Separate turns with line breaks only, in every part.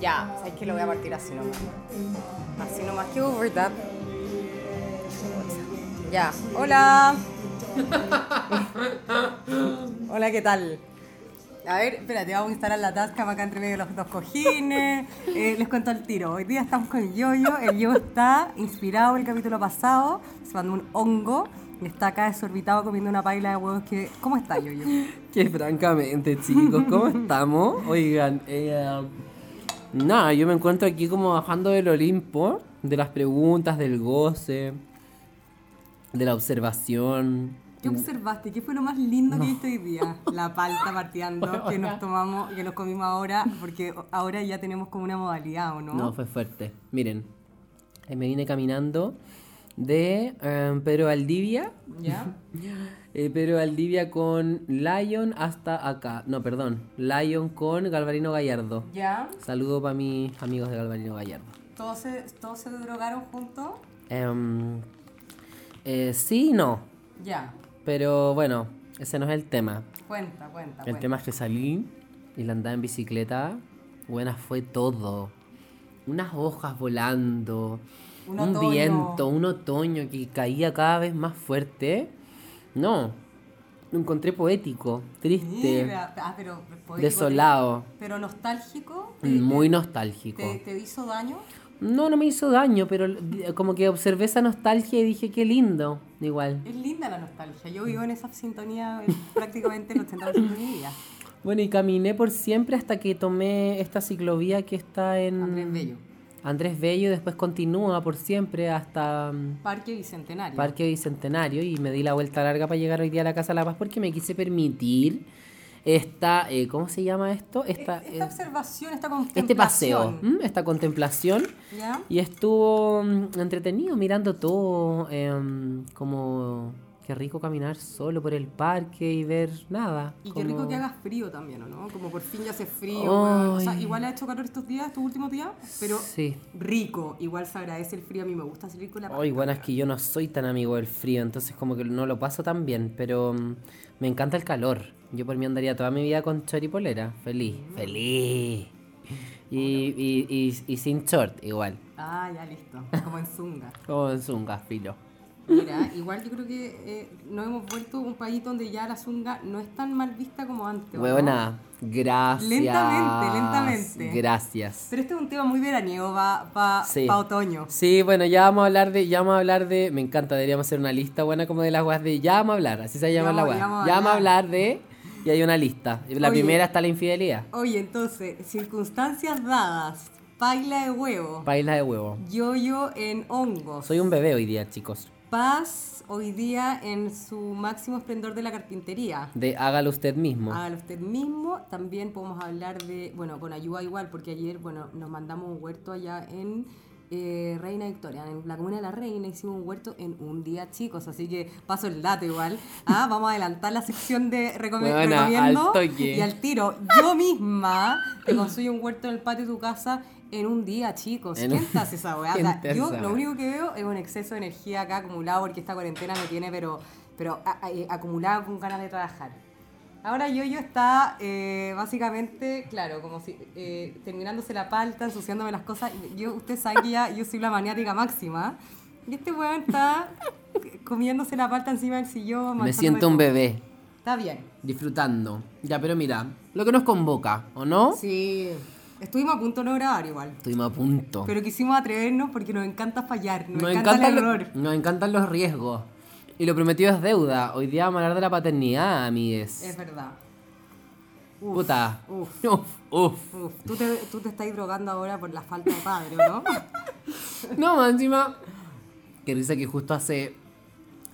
Ya, sabes que lo voy a partir así nomás. Así nomás que overdub. Ya, hola. hola, ¿qué tal? A ver, espérate, vamos a instalar la tasca para acá entre medio de los dos cojines. Eh, les cuento el tiro. Hoy día estamos con el yoyo. El yoyo está inspirado el capítulo pasado. Se mandó un hongo. Está acá desorbitado comiendo una paila de huevos que... ¿Cómo está, yoyo?
Que francamente, chicos, ¿cómo estamos? Oigan, eh, nada, yo me encuentro aquí como bajando del Olimpo, de las preguntas, del goce, de la observación.
¿Qué observaste? ¿Qué fue lo más lindo que viste hoy día? La palta partiendo que nos tomamos, que nos comimos ahora, porque ahora ya tenemos como una modalidad, ¿o no?
No, fue fuerte. Miren, me vine caminando de eh, Pedro Valdivia,
¿Ya?
eh, Pedro Valdivia con Lion hasta acá. No, perdón, Lion con Galvarino Gallardo.
¿Ya?
Saludo para mis amigos de Galvarino Gallardo.
¿Todos se, todos se drogaron juntos?
Em, eh, sí y no,
Ya.
pero bueno, ese no es el tema.
Cuenta, cuenta.
El
cuenta.
tema es que salí y la andaba en bicicleta. Buena fue todo. Unas hojas volando.
Un
Un,
otoño.
viento, un otoño que caía cada vez más fuerte. No, lo encontré poético, triste,
Mira, ah, pero poético,
desolado,
Pero nostálgico. ¿te-
muy nostálgico.
¿Te, te hizo daño?
No, no me hizo daño, pero como que observé esa nostalgia y dije qué lindo, igual.
Es linda la nostalgia. Yo vivo en esa sintonía prácticamente el 80% de mi vida.
Bueno, y caminé por siempre hasta que tomé esta ciclovía que está en
Andrés Bello.
Andrés Bello después continúa por siempre hasta mm,
Parque Bicentenario.
Parque Bicentenario y me di la vuelta larga para llegar hoy día a la Casa de la Paz porque me quise permitir esta, eh, ¿cómo se llama esto? Esta,
esta
eh,
observación, esta
este paseo,
contemplación.
¿m? esta contemplación y estuvo mm, entretenido mirando todo, em, como qué rico caminar solo por el parque y ver nada.
Y qué
como-
rico que haga frío también, ¿o no? Como por fin ya hace frío. O sea, igual ha hecho calor estos días, estos últimos días, pero
Sí.
rico. Igual se agradece el frío. A mí me gusta salir con la
Hoy, bueno, es que yo no soy tan amigo del frío, entonces como que no lo paso tan bien, pero mm, me encanta el calor. Yo por mí andaría toda mi vida con short y polera, feliz, feliz. Y, y, y, y sin short, igual.
Ah, ya listo. Como en Zunga.
Como en zunga, filo.
Mira, igual yo creo que eh, nos hemos vuelto un país donde ya la Zunga no es tan mal vista como antes. ¿o no?
Huevona, gracias.
Lentamente, lentamente.
Gracias.
Pero este es un tema muy veraniego para pa,
Sí.
pa otoño.
Sí, bueno, ya vamos a hablar de, ya vamos a hablar de, me encanta, deberíamos hacer una lista buena como de las weas de, ya vamos a hablar, así se llama la wea.
ya vamos a
Ya vamos a
hablar.
hablar de, y hay una lista. La
Oye.
primera está la infidelidad.
Oye, entonces, circunstancias dadas. Paila de huevo.
Paila de huevo.
Yoyo en hongos.
Soy un bebé hoy día, chicos.
Paz hoy día en su máximo esplendor de la carpintería.
De hágalo usted mismo.
Hágalo usted mismo. También podemos hablar de, bueno, con ayuda igual, porque ayer, bueno, nos mandamos un huerto allá en eh, Reina Victoria, en la comuna de la Reina, hicimos un huerto en un día, chicos. Así que paso el dato igual. Ah, vamos a adelantar la sección de recome-
Buena,
recomiendo.
al toque.
Y al tiro, yo misma te construyo un huerto en el patio de tu casa. En un día, chicos.
En
¿Quién
un-
hace esa weá? O
¿Quién
sea, yo lo único que veo es un exceso de energía acá acumulado porque esta cuarentena me tiene, pero, pero eh, acumulada con ganas de trabajar. Ahora Yoyo está eh, básicamente, claro, como si eh, terminándose la palta, ensuciándome las cosas. Yo, ustedes saben que ya yo soy la maniática máxima. Y este weón está comiéndose la palta encima del sillón.
Me siento un bebé,
Está bien.
disfrutando. Ya, pero mira, lo que nos convoca, ¿o no?
Sí. Estuvimos a punto de no grabar igual.
Estuvimos a punto.
Pero quisimos atrevernos porque nos encanta fallar, nos,
nos,
encanta el error.
nos encantan los riesgos. Y lo prometido es deuda. Hoy día vamos a hablar de la paternidad, amigues.
Es verdad. Uf,
Puta.
uf.
Uf, uf.
Uf, tú te, tú te estás drogando ahora por la falta de padre, ¿o ¿no?
No, más encima. Que risa que justo hace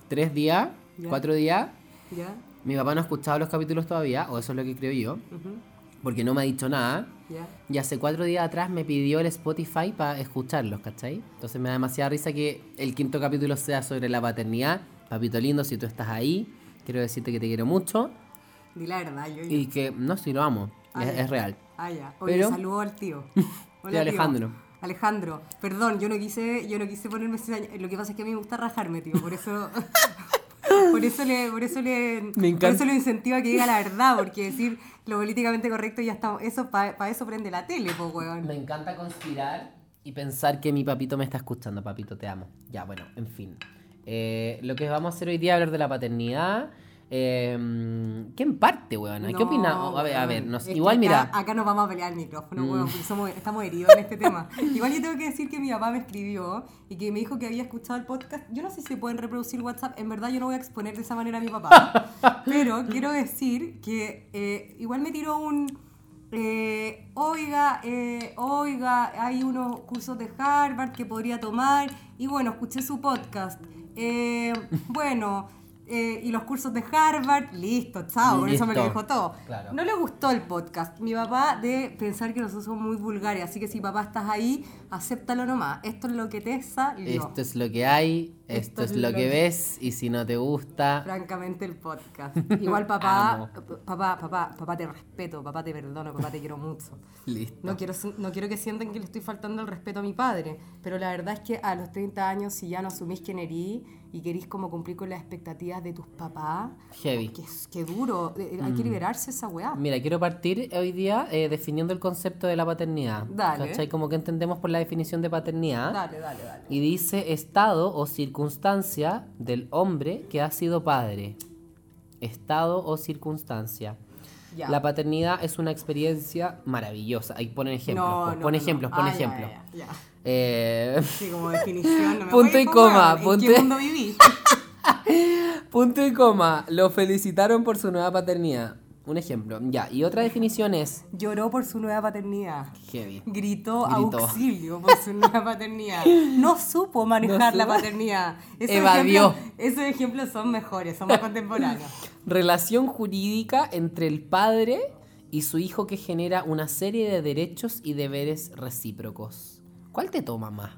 tres días, cuatro días,
¿Ya?
mi papá no ha escuchado los capítulos todavía, o eso es lo que creo yo, porque no me ha dicho nada.
¿Ya?
Y hace cuatro días atrás me pidió el Spotify para escucharlos, ¿cachai? Entonces me da demasiada risa que el quinto capítulo sea sobre la paternidad. Papito lindo, si tú estás ahí, quiero decirte que te quiero mucho
Di la verdad, yo.
y que, no, si lo amo,
Ah,
es, real.
Ah, ya. Oye,
Pero-
saludo al tío.
Tío Alejandro.
Alejandro, perdón, yo no quise, yo no quise ponerme. Lo que pasa es que a mí me gusta rajarme, tío, por eso. Por eso le, por eso le,
Me
por eso lo incentiva a que diga la verdad, porque decir lo políticamente correcto ya está, eso para eso prende la tele, po weón.
Me encanta conspirar y pensar que mi papito me está escuchando. Papito, te amo. Ya, bueno, en fin. Eh, lo que vamos a hacer hoy día es hablar de la paternidad. Eh, ¿Qué en parte, weón? ¿Qué
No,
opinamos? A ver, a ver, igual,
acá-
mira. Mm.
Acá nos vamos a pelear el micrófono, weón, porque somos, estamos heridos en este tema. Igual yo tengo que decir que mi papá me escribió y que me dijo que había escuchado el podcast. Yo no sé si se pueden reproducir WhatsApp, en verdad yo no voy a exponer de esa manera a mi papá. Pero quiero decir que eh, igual me tiró un. eh, oiga, eh, oiga, hay unos cursos de Harvard que podría tomar. Y bueno, escuché su podcast. Eh, bueno, eh, y los cursos de Harvard, listo, chao, con eso me lo dijo todo.
Claro.
No le gustó el podcast. Mi papá de pensar que nosotros somos muy vulgares, así que si papá estás ahí, acéptalo nomás. Esto es lo que te salió.
Esto es lo que hay, esto, es lo que ves, y si no te gusta,
Francamente el podcast. Igual papá, papá, papá, papá te respeto, papá te perdono, papá te quiero mucho.
listo.
No quiero, no quiero que sientan que le estoy faltando el respeto a mi padre, pero la verdad es que a los 30 años, si ya no asumís quién erís y querís como cumplir con las expectativas de tus papás,
Heavy.
que, que duro, eh, hay que
Mm.
liberarse esa weá.
Mira, quiero partir hoy día eh, definiendo el concepto de la paternidad.
Dale.
¿Cachai? Como que entendemos por la definición de paternidad.
Dale, dale, dale.
Y dice estado o circunstancia del hombre que ha sido padre. Estado o circunstancia. La paternidad es una experiencia maravillosa. Ahí ponen ejemplos.
No,
po,
no,
pon
no,
ejemplos, pon
Ah,
ejemplos.
ya, ya.
Eh,
Sí, como definición. No me
Punto y coma, punto
¿En qué
y-
mundo viví?
punto y coma. Lo felicitaron por su nueva paternidad. Un ejemplo. Ya. Y otra definición es.
Lloró por su nueva paternidad.
Heavy.
Gritó,
Gritó.
auxilio por su nueva paternidad. No supo manejar
No
la paternidad. Esos
Evadió.
ejemplos- Esos ejemplos son mejores, son más contemporáneos.
Relación jurídica entre el padre y su hijo que genera una serie de derechos y deberes recíprocos. ¿Cuál te toma más?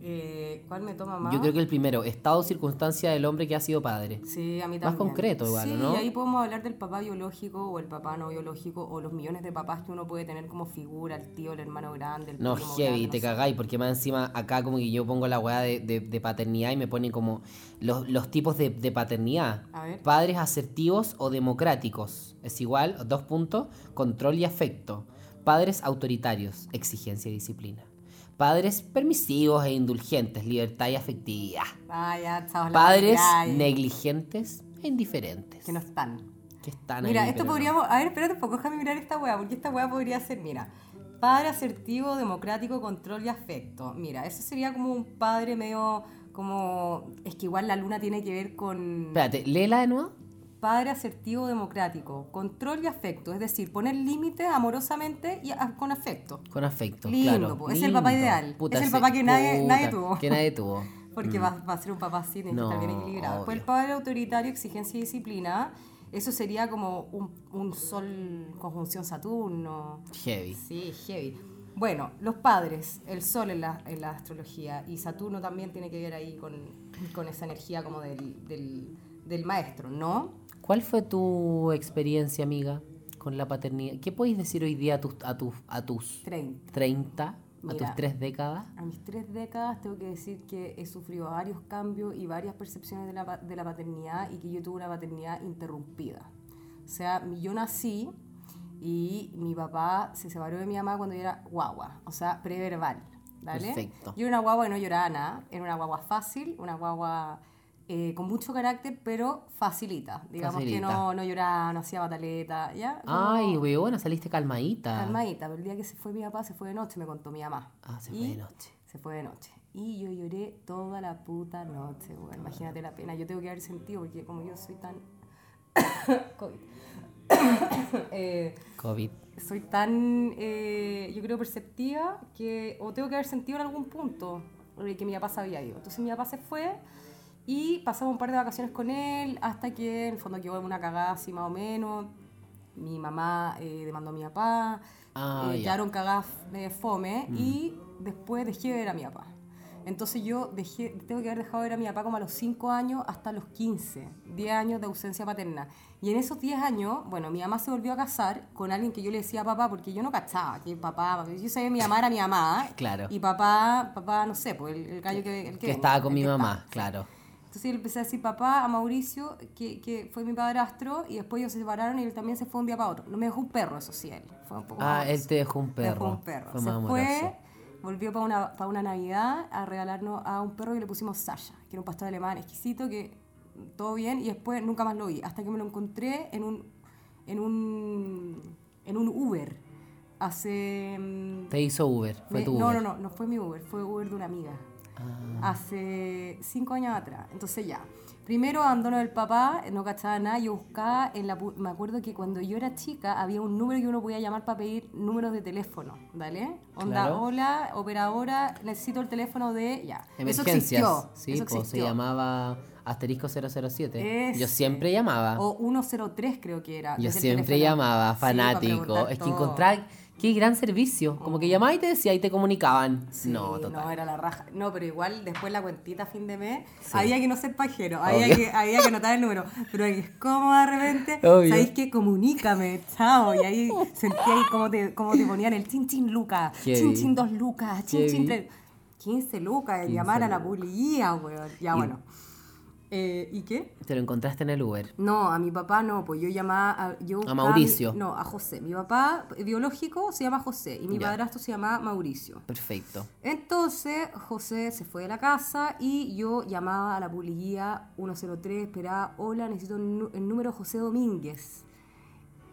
Eh, ¿Cuál me toma más?
Yo creo que el primero, estado o circunstancia del hombre que ha sido padre.
Sí, a mí
Más
también.
concreto igual,
sí,
¿no?
y ahí podemos hablar del papá biológico o el papá no biológico o los millones de papás que uno puede tener como figura, el tío, el hermano grande, el
No,
primo
heavy,
grande,
te
no sé.
cagáis, porque más encima acá como que yo pongo la weá de, de- de paternidad y me ponen como los, los tipos de, de paternidad.
A ver.
Padres asertivos o democráticos. Es igual, dos puntos, control y afecto. Padres autoritarios, exigencia y disciplina. Padres permisivos e indulgentes, libertad y afectividad.
Ya, chao, la
Padres
ay,
negligentes e indiferentes.
Que no están.
Que están
Mira,
ahí,
esto
pero no.
podríamos. A ver, espérate un poco, déjame mirar esta weá, porque esta weá podría ser, mira. Padre asertivo, democrático, control y afecto. Mira, eso sería como un padre medio. Como. Es que igual la luna tiene que ver con.
Espérate, léela de nuevo.
Padre asertivo, democrático, control y afecto. Es decir, poner límites amorosamente y a- con afecto.
Con afecto,
Lindo,
claro.
po. Es el papá ideal. Es el papá que nadie- nadie tuvo.
Que nadie tuvo.
Porque va, va a ser un papá así, tiene que estar bien
Mm.
Equilibrado. Pues el padre autoritario, exigencia y disciplina, eso sería como un, un sol conjunción Saturno.
Heavy.
Sí, heavy. Bueno, los padres, el sol en la, en la astrología y Saturno también tiene que ver ahí con, con esa energía como del, del, del maestro, ¿no?
¿Cuál fue tu experiencia, amiga, con la paternidad? ¿Qué podéis decir hoy día a tus, a tus, a tus
30.
30, a tus tres décadas?
A mis tres décadas tengo que decir que he sufrido varios cambios y varias percepciones de la, de la paternidad y que yo tuve una paternidad interrumpida. O sea, yo nací y mi papá se separó de mi mamá cuando yo era guagua, o sea, preverbal. ¿vale?
Perfecto.
Yo era una guagua y no lloraba nada, era una guagua fácil, una guagua eh, con mucho carácter, pero facilita. Digamos que no, no lloraba, no hacía bataleta, ¿ya? Como
Ay, weona, saliste calmadita.
Calmadita, pero el día que se fue mi papá, se fue de noche, me contó mi mamá.
Ah, se
Y
fue de noche.
Se fue de noche. Y yo lloré toda la puta noche, güey. Imagínate la pena. Yo tengo que haber sentido, porque como yo soy tan. COVID. Eh,
COVID.
soy tan, eh, yo creo, perceptiva que, o tengo que haber sentido en algún punto que mi papá se había ido. Entonces mi papá se fue y pasamos un par de vacaciones con él hasta que en el fondo quedó una cagada así más o menos. Mi mamá eh, demandó a mi papá,
Ah,
eh, quedaron cagadas de fome y después dejé de ver a mi papá. Entonces yo dejé, tengo que haber dejado de ver a mi papá como a los 5 años hasta los 15, 10 años de ausencia paterna. Y en esos 10 años, bueno, mi mamá se volvió a casar con alguien que yo le decía papá porque yo no cachaba que papá, yo sabía que mi mamá era mi mamá.
Claro.
Y papá, papá, no sé, pues el, el gallo que, el que,
Que
venga,
estaba con mi mamá, claro.
Entonces yo empecé a decir papá a Mauricio, que, que fue mi padrastro, y después ellos se separaron y él también se fue un día para otro. No me dejó un perro, eso sí, él. Fue un poco
Ah,
más-
él te dejó un
me dejó
perro.
un perro.
Fue
se
amoroso.
fue, volvió para una, para una Navidad a regalarnos a un perro y le pusimos Sasha, que era un pastor alemán exquisito, que todo bien, y después nunca más lo vi, hasta que me lo encontré en un, en un, en un Uber. Hace... mm,
Te hizo Uber, fue
me-
tu
no,
Uber.
no, no, no fue mi Uber, fue Uber de una amiga.
Ah.
Hace cinco años atrás. Entonces ya. Primero abandono del papá, no cachaba nada, yo buscaba en la... Me acuerdo que cuando yo era chica había un número que uno podía llamar para pedir números de teléfono, ¿vale? Onda,
Claro.
hola, operadora, necesito el teléfono de... Ya. Eso
Emergencias.
existió.
Sí,
eso
pues se
existió.
llamaba asterisco 007. Yo siempre llamaba.
O 103 creo que era.
Yo siempre llamaba, fanático. es que
todo.
Qué gran servicio. Como que llamaba y te decía y te comunicaban.
Sí,
no, total.
No, era la raja. No, pero igual después la cuentita a fin de mes,
Sí.
había que no ser pajero, había que, había que anotar el número. Pero es como de repente,
Obvio.
¿sabéis qué? Comunícame, chao. Y ahí sentía ahí cómo te, cómo te ponían el chin chin lucas, chin chin dos lucas, chin chin tres. 15 lucas,
15
llamar a la policía, weón. Ya,
Y-
bueno. Eh, ¿Y qué?
Te lo encontraste en el Uber.
No, a mi papá no, pues yo llamaba a, yo buscaba
Mauricio.
mi- no, a José. Mi papá biológico se llama José y mi
Ya.
padrastro se llama Mauricio.
Perfecto.
Entonces José se fue de la casa y yo llamaba a la policía 103, esperaba, hola, necesito el número José Domínguez.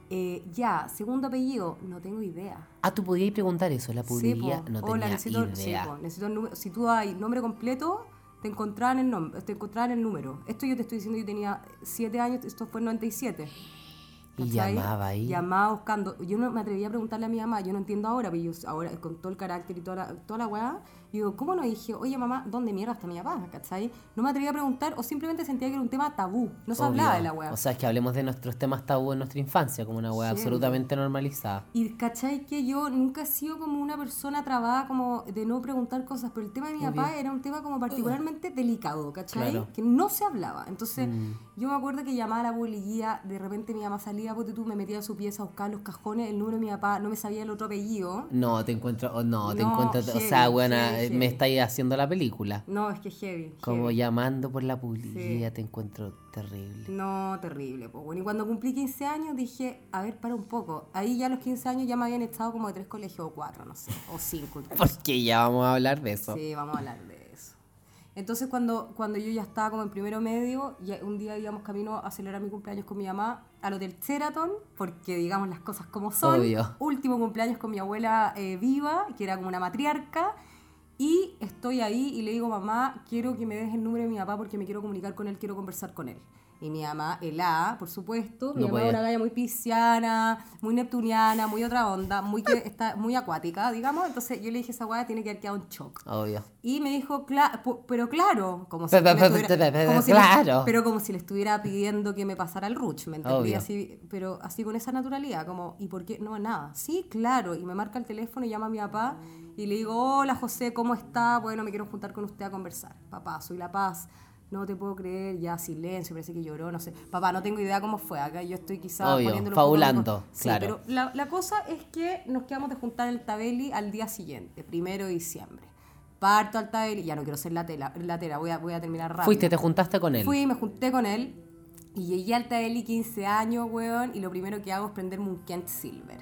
Eh, ya, segundo apellido, no tengo idea.
Ah, tú podías preguntar eso. La
Sí,
publicidad no
Hola,
tenía
necesito, sí,
idea.
po, necesito el número. Si tú das nombre completo, te encontraban el nombre, te encontraban el número. Esto yo te estoy diciendo, yo tenía 7 años, esto fue en 97.
Y llamaba ahí.
Llamaba buscando. Yo no me atrevía a preguntarle a mi mamá, yo no entiendo ahora, pero yo ahora con todo el carácter y toda la, toda la weá, digo, ¿cómo no dije, oye mamá, ¿dónde mierda está mi papá? ¿cachai? No me atrevía a preguntar o simplemente sentía que era un tema tabú. No se
Obvio.
hablaba de la weá.
O sea, es que hablemos de nuestros temas tabú en nuestra infancia, como una weá
Sí.
absolutamente normalizada.
Y cachai que yo nunca he sido como una persona trabada como de no preguntar cosas, pero el tema de mi papá era un tema como particularmente delicado, ¿cachai?
Claro.
Que no se hablaba. Entonces,
Mm.
Yo me acuerdo que llamaba a la policía, de repente mi mamá salía, porque tú me metía a su pieza a buscar los cajones, el número de mi papá, no me sabía el otro apellido.
No, te encuentro, oh, no, te
No,
encuentro, o
heavy,
sea, buena,
heavy,
me estáis haciendo la película.
No, es que heavy.
Como llamando por la publicidad, te encuentro terrible.
No, terrible. Pues bueno, y cuando cumplí 15 años dije, a ver, para un poco. Ahí ya a los 15 años ya me habían estado como de tres colegios o cuatro, no sé, o cinco. incluso.
Porque ya vamos a hablar de eso.
Sí, vamos a hablar de eso. Entonces cuando, cuando yo ya estaba como en primero medio, ya un día íbamos camino a celebrar mi cumpleaños con mi mamá al Hotel Sheraton, porque digamos las cosas como son.
Obvio.
Último cumpleaños con mi abuela eh, viva, que era como una matriarca. Y estoy ahí y le digo, mamá, quiero que me des el número de mi papá porque me quiero comunicar con él, quiero conversar con él. Y mi mamá, el A, por supuesto, mi
No
mamá
podía.
es una galla muy pisciana, muy neptuniana, muy otra onda, muy que está muy acuática, digamos. Entonces yo le dije, esa weá tiene que haber quedado en shock.
Obvio.
Y me dijo, "Cla- pero claro, como si,
Pe- pe-
me
pe-
estuviera-
pe- pe-
como si
claro.
le, pero como si le estuviera pidiendo que me pasara el ruch, ¿me entendí? Así, pero así con esa naturalidad, como, ¿y por qué? No, nada. Sí, claro. Y me marca el teléfono y llama a mi papá y le digo, hola José, ¿cómo está? Bueno, me quiero juntar con usted a conversar. Papá, soy La Paz. No te puedo creer, ya silencio, parece que lloró, no sé. Papá, no tengo idea cómo fue. Acá yo estoy quizá
Obvio,
poniéndolo un poco
fabulando,
mejor. Sí,
claro.
pero la, la cosa es que nos quedamos de juntar el Tabeli al día siguiente, primero de diciembre. Parto al Tabeli, ya no quiero ser la tela, latera, voy a, voy a terminar rápido.
Fuiste, te juntaste con él.
Fui, me junté con él y llegué al Tabeli 15 años, weón, y lo primero que hago es prenderme un Kent Silver.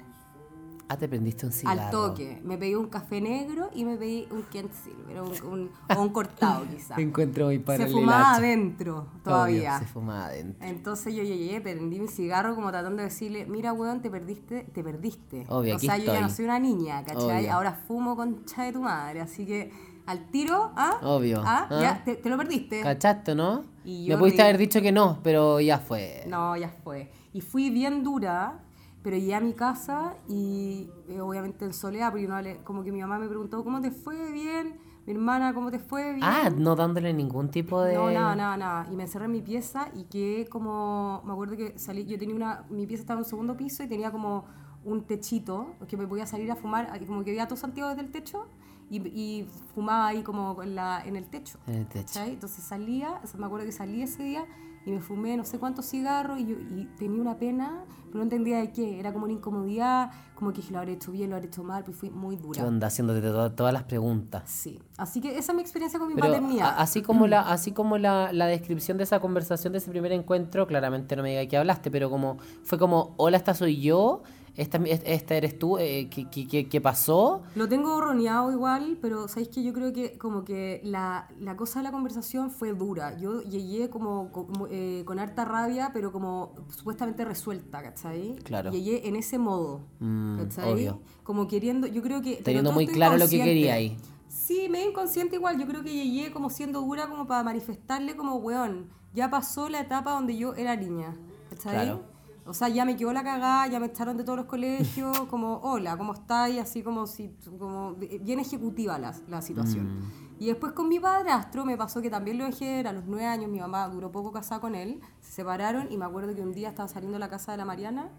Ah, te prendiste un cigarro.
Al toque. Me pedí un café negro y me pedí un Kent Silver, un, un- o un cortado quizá.
Te encuentro muy
Se fumaba adentro
Obvio,
todavía.
se fumaba adentro.
Entonces yo llegué, prendí mi cigarro como tratando de decirle, mira weón, te perdiste, te perdiste.
Obvio,
o
aquí
sea, yo ya no soy una niña, ¿cachai?
Obvio.
Ahora fumo concha de tu madre, así que al tiro, ¿ah?
Obvio.
¿Ah?
¿Ah?
Ya, te, te lo perdiste.
¿Cachaste, no?
Y
Me
yo
pudiste haber dicho que no, pero ya fue.
No, ya fue. Y fui bien dura, pero llegué a mi casa y eh, obviamente en soledad, porque no le- como que mi mamá me preguntó, ¿cómo te fue? Bien. Mi hermana, ¿cómo te fue? Bien.
Ah, no dándole ningún tipo de.
No, nada, nada, nada. Y me encerré en mi pieza y quedé como. Me acuerdo que salí. Yo tenía una. Mi pieza estaba en un segundo piso y tenía como un techito que me podía salir a fumar. y Como que veía todo Santiago desde el techo y, y fumaba ahí como en, la, en el techo.
En el techo.
¿cachai? Entonces salía. Me acuerdo que salí ese día y me fumé no sé cuántos cigarros y, yo, y tenía una pena, pero no entendía de qué. Era como una incomodidad, como que dije, lo habré hecho bien, lo habré hecho mal, pues fui muy
¿Qué
dura.
onda? Haciéndote to- todas las preguntas.
Sí, así que esa es mi experiencia con mi
Pero
paternidad.
así como la así como la, la descripción de esa conversación de ese primer encuentro, claramente no me diga que hablaste, pero como fue como, hola, esta soy yo, esta, esta eres tú, eh, ¿qué, qué, qué- qué pasó?
Lo tengo horroneado igual, pero sabéis que yo creo que como que la, la cosa de la conversación fue dura. Yo llegué como, como, eh, con harta rabia, pero como supuestamente resuelta, ¿cachai?
Claro.
Llegué en ese modo,
Mm,
¿cachai?
obvio.
Como queriendo, yo creo que...
Teniendo muy claro lo que quería ahí.
Sí, medio inconsciente igual. Yo creo que llegué como siendo dura como para manifestarle como, weón, ya pasó la etapa donde yo era niña, ¿cachai?
Claro.
O sea, ya me quedó la cagada, ya me echaron de todos los colegios, como, hola, ¿cómo estáis? Así como si, como bien ejecutiva la, la situación.
Mm.
Y después con mi padrastro me pasó que también lo dejé, a los nueve años, mi mamá duró poco casada con él, se separaron y me acuerdo que un día estaba saliendo de la casa de la Mariana,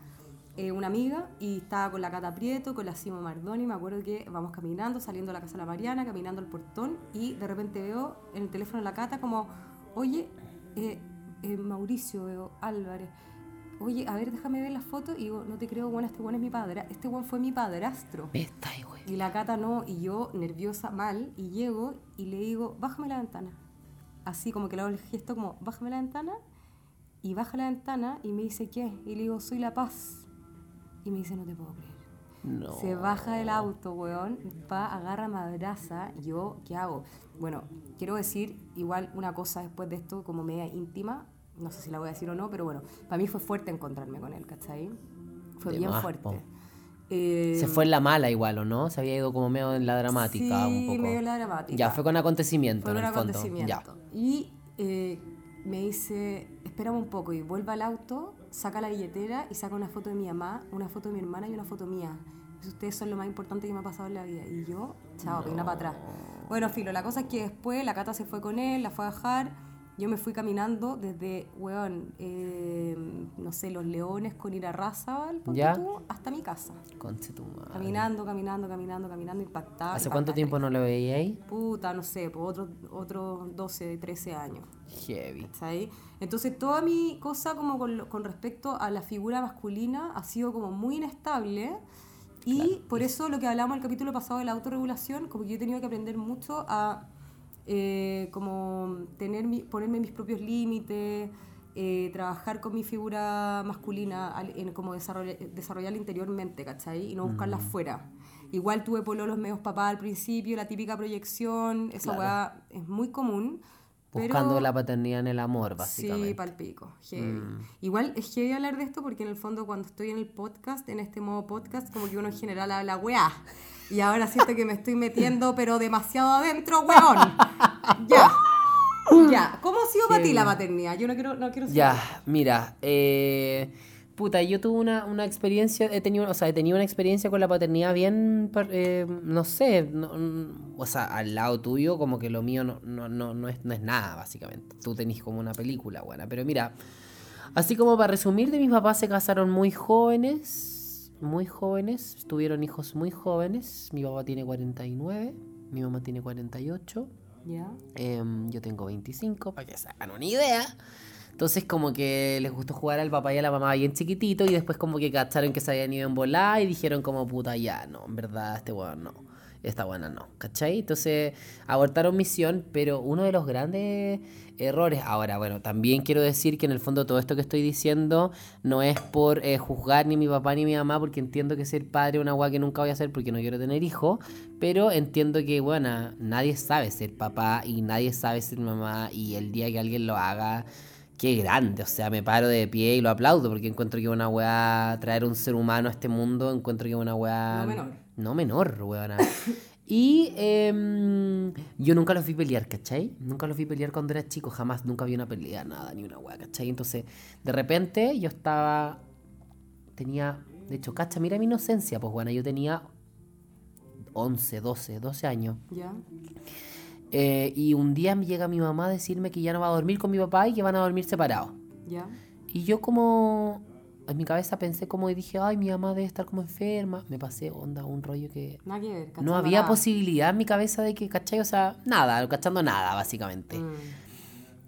eh, una amiga, y estaba con la Cata Prieto, con la Simo Mardoni, me acuerdo que vamos caminando, saliendo de la casa de la Mariana, caminando al portón, y de repente veo en el teléfono de la Cata como, oye, eh, eh, Mauricio, veo, Álvarez, oye, a ver, déjame ver las fotos, y digo, no te creo, bueno, este buen es mi padre, este buen fue mi padrastro.
Está ahí, güey.
Y la Cata no, y yo nerviosa, mal, y llego y le digo, bájame la ventana. Así como que le hago el gesto como, bájame la ventana, y baja la ventana y me dice, ¿qué? Y le digo, soy La Paz. Y me dice, no te puedo creer.
No.
Se baja del auto, weón, va, agarra, me abraza, yo, ¿qué hago? Bueno, quiero decir igual una cosa después de esto, como media íntima, no sé si la voy a decir o no, pero bueno, para mí fue fuerte encontrarme con él, ¿cachai? Fue
De
bien
más,
fuerte. Eh,
Se fue en la mala igual, ¿o no? Se había ido como medio en la dramática
sí,
un poco.
medio en la dramática.
Ya, fue con acontecimiento
Fue
en el fondo.
acontecimiento.
Ya.
Y eh, me dice, espérame un poco, y vuelve al auto, saca la billetera y saca una foto de mi mamá, una foto de mi hermana y una foto mía. Ustedes son lo más importante que me ha pasado en la vida. Y yo, chao, peina para atrás. Bueno, filo, la cosa es que después la Cata se fue con él, la fue a dejar. Yo me fui caminando desde, weón, eh, no sé, Los Leones con ir a Razabal, ponte
Ya.
tú, hasta mi casa.
Conche tu madre.
Caminando, caminando, caminando, caminando, impactada.
¿Hace cuánto tiempo no lo veía ahí?
Puta, no sé, por otros otro 12, 13 años.
Heavy.
¿cachai? Entonces toda mi cosa como con, con respecto a la figura masculina ha sido como muy inestable y por eso lo que hablamos el capítulo pasado de la autorregulación, como que yo he tenido que aprender mucho a eh, como tener mi- ponerme mis propios límites, eh, trabajar con mi figura masculina, al- en como desarrolla- desarrollarla interiormente, ¿cachai? Y no buscarla afuera. Igual tuve pololos medios papá al principio, la típica proyección, esa
Claro.
weá es muy común.
Buscando
pero-
la paternidad en el amor,
Sí,
básicamente.
palpico. heavy.
Mm.
Igual es heavy hablar de esto porque en el fondo cuando estoy en el podcast, en este modo podcast, como que uno en general habla weá. Y ahora siento que me estoy metiendo, pero demasiado adentro, weón. ya. Ya. ¿Cómo ha sido para ti la maternidad? Yo no quiero, no quiero
Ya, mira, eh, puta, yo tuve una, una experiencia, he tenido, o sea, he tenido una experiencia con la paternidad bien, eh, no sé, no- mm, o sea, al lado tuyo como que lo mío no, no, no, no, es, no es nada, básicamente. Tú tenés como una película buena, pero mira, así como para resumir, de mis papás se casaron muy jóvenes, muy jóvenes, tuvieron hijos muy jóvenes, mi papá tiene 49, mi mamá tiene 48.
Ya.
Em, yo tengo 25, para que se hagan una idea. Entonces como que les gustó jugar al papá y a la mamá bien chiquitito y después como que cacharon que se habían ido en volar y dijeron como puta ya, no, en verdad este weón no, esta buena no, ¿cachai? Entonces abortaron misión, pero uno de los grandes errores, ahora bueno, también quiero decir que en el fondo todo esto que estoy diciendo no es por eh, juzgar ni mi papá ni mi mamá porque entiendo que ser padre es una weá que nunca voy a hacer porque no quiero tener hijos, pero entiendo que bueno, nadie sabe ser papá y nadie sabe ser mamá y el día que alguien lo haga qué grande, o sea, me paro de pie y lo aplaudo porque encuentro que una weá, traer un ser humano a este mundo, encuentro que una weá...
No menor.
No menor, weona. Y em, yo nunca los vi pelear, ¿cachai? Nunca los vi pelear cuando era chico, jamás, nunca vi una pelea, nada, ni una weá, ¿cachai? Entonces, de repente yo estaba, tenía, de hecho, cacha, mira mi inocencia, pues bueno, yo tenía 11, 12, 12 años.
Ya.
Eh, y un día me llega mi mamá a decirme que ya no va a dormir con mi papá y que van a dormir separados.
Ya.
Y yo como en mi cabeza pensé como y dije, ay, mi mamá debe estar como enferma. Me pasé onda, un rollo que
Nada que ver.
no había
nada.
posibilidad en mi cabeza de que, ¿cachai? O sea, nada, cachando nada, básicamente.
Mm.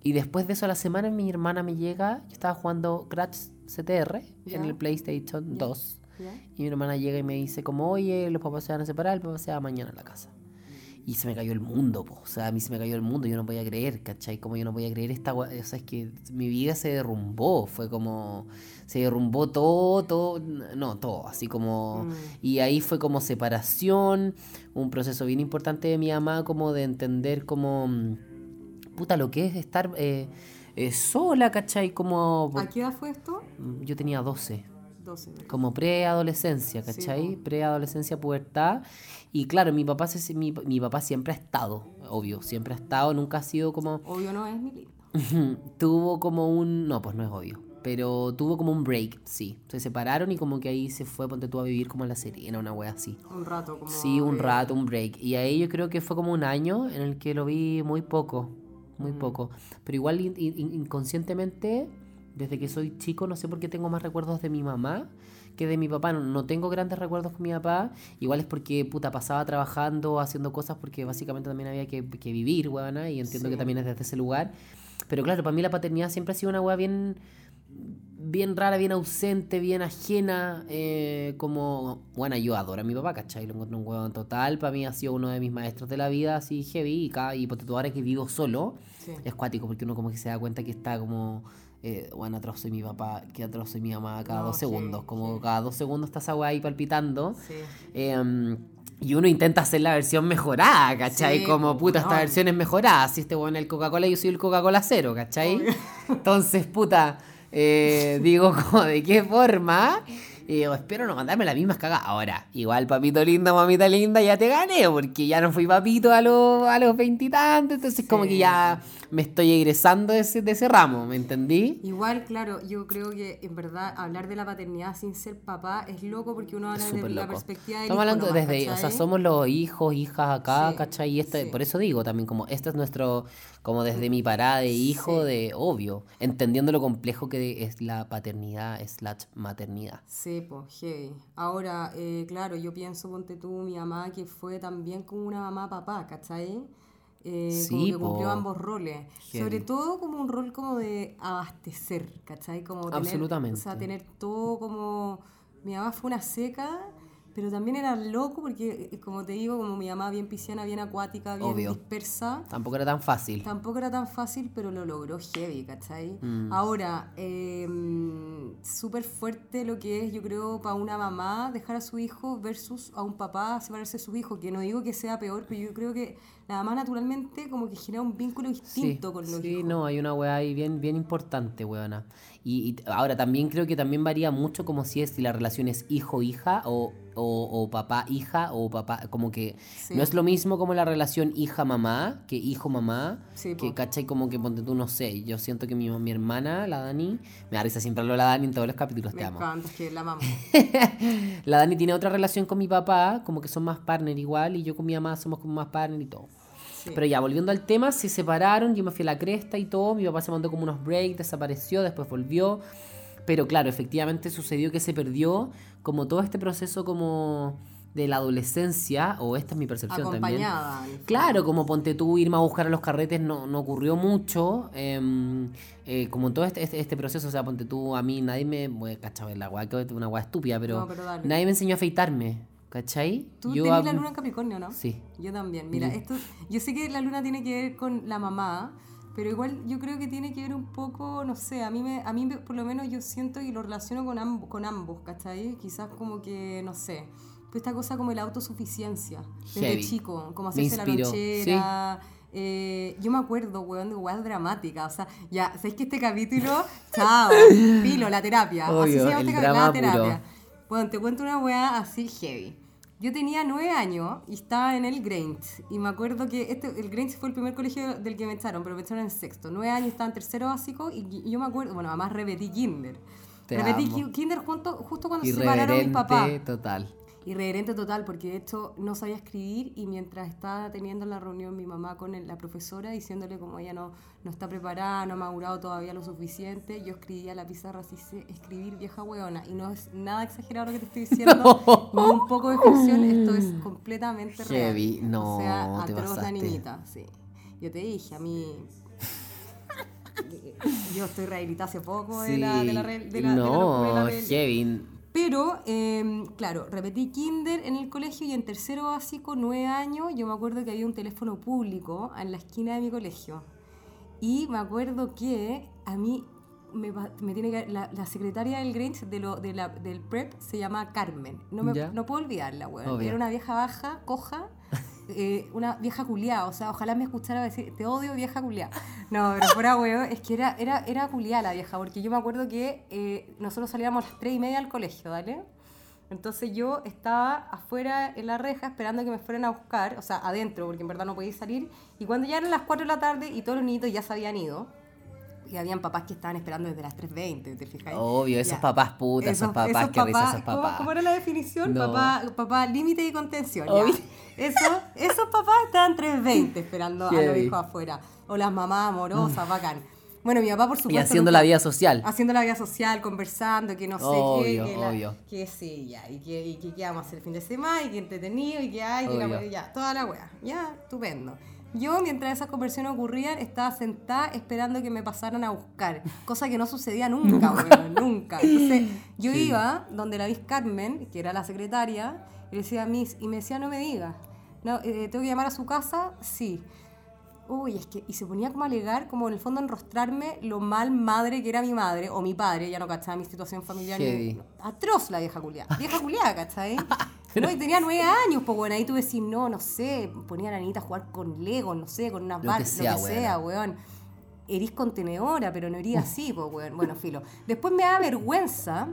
Y después de eso, a la semana, mi hermana me llega. Yo estaba jugando Crash CTR en el PlayStation
Ya.
2.
¿Ya?
Y mi hermana llega y me dice como, oye, los papás se van a separar, el papá se va mañana a la casa. Y se me cayó el mundo, po. o sea, a mí se me cayó el mundo, yo no podía creer, ¿cachai? Como yo no podía creer esta o sea, es que mi vida se derrumbó, fue como, se derrumbó todo, todo, no, todo, así como,
Mm.
y ahí fue como separación, un proceso bien importante de mi mamá, como de entender como, mm, puta, lo que es estar eh, eh, sola, ¿cachai? Como,
¿A qué edad fue esto?
yo tenía 12
12. ¿verdad?
como preadolescencia,
Sí,
¿cachai?
po.
Preadolescencia, pubertad. Y claro, mi papá, se- mi, mi papá siempre ha estado, obvio, siempre ha estado, nunca ha sido como...
Obvio no es mi lindo.
tuvo como un... No, pues no es obvio. Pero tuvo como un break, sí. Se separaron y como que ahí se fue, ponte tú a vivir como en la Serena, una wea así.
Un rato, como.
Sí, un rato, un break. Y ahí yo creo que fue como un año en el que lo vi muy poco, muy
Mm.
poco. Pero igual in- in- inconscientemente, desde que soy chico, no sé por qué tengo más recuerdos de mi mamá que de mi papá. No, no tengo grandes recuerdos con mi papá. Igual es porque, puta, pasaba trabajando, haciendo cosas porque básicamente también había que, que vivir, weona, y entiendo
Sí.
que también es desde ese lugar. Pero claro, para mí la paternidad siempre ha sido una wea bien bien rara, bien ausente, bien ajena, eh, como, bueno, yo adoro a mi papá, ¿cachai? Lo encuentro un huevón total, para mí ha sido uno de mis maestros de la vida, así heavy, y, cada, y tú ahora que vivo solo,
Sí.
es cuático, porque uno como que se da cuenta que está como, eh, bueno, atroz soy mi papá, que atroz soy mi mamá cada
No,
dos segundos, como cada dos segundos está esa weá ahí palpitando,
Sí.
eh, y uno intenta hacer la versión mejorada, ¿cachai? Como, puta, esta versión es mejorada. Si este es el Coca-Cola, yo soy el Coca-Cola cero, ¿cachai?
Obvio.
Entonces, puta, eh, digo, como, ¿de qué forma? Digo, espero no mandarme las mismas cagas. Ahora, igual, papito lindo, mamita linda, ya te gané, porque ya no fui papito a los a los veintitantos, entonces como que ya me estoy egresando de ese, de ese ramo, ¿me entendí?
Igual, claro, yo creo que en verdad hablar de la paternidad sin ser papá es loco porque uno habla
Es
desde la perspectiva del
Estamos hablando
nomás,
desde, o sea,
¿cachai?
somos los hijos, hijas acá,
Sí,
¿cachai? Y este,
sí.
por eso digo también como, este es nuestro, como desde mi parada de hijo,
Sí.
de obvio, entendiendo lo complejo que es la paternidad slash maternidad.
Sí, pues, heavy. Ahora, eh, claro, yo pienso, ponte tú, mi mamá, que fue también como una mamá papá, ¿cachai? Eh, como
Sí,
que cumplió
po.
ambos roles. Sobre todo como un rol como de abastecer, ¿cachai? Como tener,
Absolutamente.
O sea, tener todo como... Mi mamá fue una seca, pero también era loco porque, eh, como te digo, como mi mamá bien pisciana, bien acuática, bien
Obvio.
dispersa.
Tampoco era tan fácil.
Tampoco era tan fácil, pero lo logró heavy, ¿cachai?
Mm.
Ahora, eh, súper fuerte lo que es, yo creo, para una mamá dejar a su hijo versus a un papá separarse de su hijo, que no digo que sea peor, pero yo creo que la mamá naturalmente como que genera un vínculo distinto con los
sí,
hijos.
no, hay una weá ahí bien, bien importante, weona. Y, y ahora también creo que también varía mucho como si es si la relación es hijo-hija o, o, o papá-hija o papá, como que
Sí.
no es lo mismo como la relación hija-mamá que hijo-mamá,
Sí,
que cachai como que ponte tú, no sé, yo siento que mi, mi hermana, la Dani, me da risa siempre hablo de la Dani en todos los capítulos,
Me
te amo.
encanta, que la mamá.
La Dani tiene otra relación con mi papá, como que son más partner igual, y yo con mi mamá somos como más partner y todo.
Sí.
Pero ya, volviendo al tema, se separaron, yo me fui a la cresta y todo, mi papá se mandó como unos breaks, desapareció, después volvió. Pero claro, efectivamente sucedió que se perdió como todo este proceso como de la adolescencia, o esta es mi percepción también.
Acompañada.
Claro, como ponte tú, irme a buscar a los carretes no, no ocurrió mucho. em, eh, como todo este, este, este proceso, o sea, ponte tú, a mí nadie me. Bueno, cachai, la weá que una weá estúpida, pero,
No, pero
nadie me enseñó a afeitarme, ¿cachai?
Tú
Yo
tenés la luna en Capricornio, ¿no?
Sí.
Yo también. Mira, esto, yo sé que la luna tiene que ver con la mamá, pero igual yo creo que tiene que ver un poco, no sé, a mí, me, a mí por lo menos yo siento y lo relaciono con, amb- con ambos, ¿cachai? Quizás como que, no sé, pues esta cosa como la autosuficiencia, desde
Heavy.
chico, como hacerse la lonchera. eh, yo me acuerdo, weón, de weas dramáticas. O sea, ya, ¿sabéis que este capítulo? Chao, pilo, la terapia. Así
Obvio,
se llama
el
este
drama
capítulo, la
puro.
terapia. Bueno, te cuento una weá así heavy. Yo tenía nueve años y estaba en el Grange. Y me acuerdo que este, el Grange fue el primer colegio del que me echaron, pero me echaron en sexto. Nueve años estaba en tercero básico y, y yo me acuerdo, bueno, además repetí kinder.
Te
repetí
amo.
kinder junto, justo cuando se separaron mis papás.
Total.
Irreverente total, porque de hecho no sabía escribir y mientras estaba teniendo la reunión mi mamá con el- la profesora diciéndole como ella no, no está preparada, no ha madurado todavía lo suficiente, yo escribía a la pizarra así, escribir vieja hueona. Y no es nada exagerado lo que te estoy diciendo, ni un poco de ficción, esto es completamente real.
Heavy, no,
o sea, atroz la niñita, sí. Yo te dije, a mí... yo estoy rehabilitada hace poco de la, de la, de la, de la
no, heavy.
Pero, eh, claro, repetí kinder en el colegio y en tercero básico, nueve años, yo me acuerdo que había un teléfono público en la esquina de mi colegio. Y me acuerdo que a mí me, tiene que... La, la secretaria del Grange de lo, de la- del PREP se llama Carmen. No, me, no puedo olvidarla, weón. Era una vieja baja, coja, eh, una vieja culiada. O sea, ojalá me escuchara decir, te odio, vieja culiada. No, pero fuera, weón, es que era, era, era culiada la vieja, porque yo me acuerdo que eh, nosotros salíamos a las tres y media al colegio, ¿vale? Entonces yo estaba afuera en la reja esperando que me fueran a buscar, o sea, adentro, porque en verdad no podía salir. Y cuando ya eran las 4 de la tarde y todos los niños ya se habían ido, y habían papás que estaban esperando desde las 3.20, ¿te fijáis?
Obvio, esos
Ya.
papás putas, esos, papás, que risa esos
¿cómo-
papás.
¿Cómo, era la definición?
No.
Papá, papá límite y contención. ya.
Obvio.
Eso, esos papás estaban 3.20 esperando a los hijos afuera. O las mamás amorosas, bacán. Bueno, mi papá, por supuesto.
Y haciendo
nunca-
la vida social.
haciendo la vida social, conversando, que no sé qué, que, la-
obvio.
que sí, ya, y que, y que qué vamos a hacer el fin de semana, y que entretenido, y que hay, que la ya, toda la wea, ya, estupendo. Yo, mientras esas conversaciones ocurrían, estaba sentada esperando que me pasaran a buscar, cosa que no sucedía nunca, weón, nunca. Entonces, yo
Sí.
iba donde la Miss Carmen, que era la secretaria, y le decía, Miss, y me decía, no me digas, no, eh, ¿tengo que llamar a su casa? Sí. Uy, es que, y se ponía como a alegar, como en el fondo enrostrarme lo mal madre que era mi madre, o mi padre, ya no cachaba mi situación familiar. ni- atroz la vieja culiada. Vieja culiada, ¿cachai? No, y tenía nueve años, pues bueno, ahí tú decís, no, no sé, ponía a la niñita a jugar con Lego, no sé, con unas
Lo
bar-
que sea,
lo que sea, weón. Erís contenedora, pero no ería así, pues weón. Bueno, filo. Después me da vergüenza,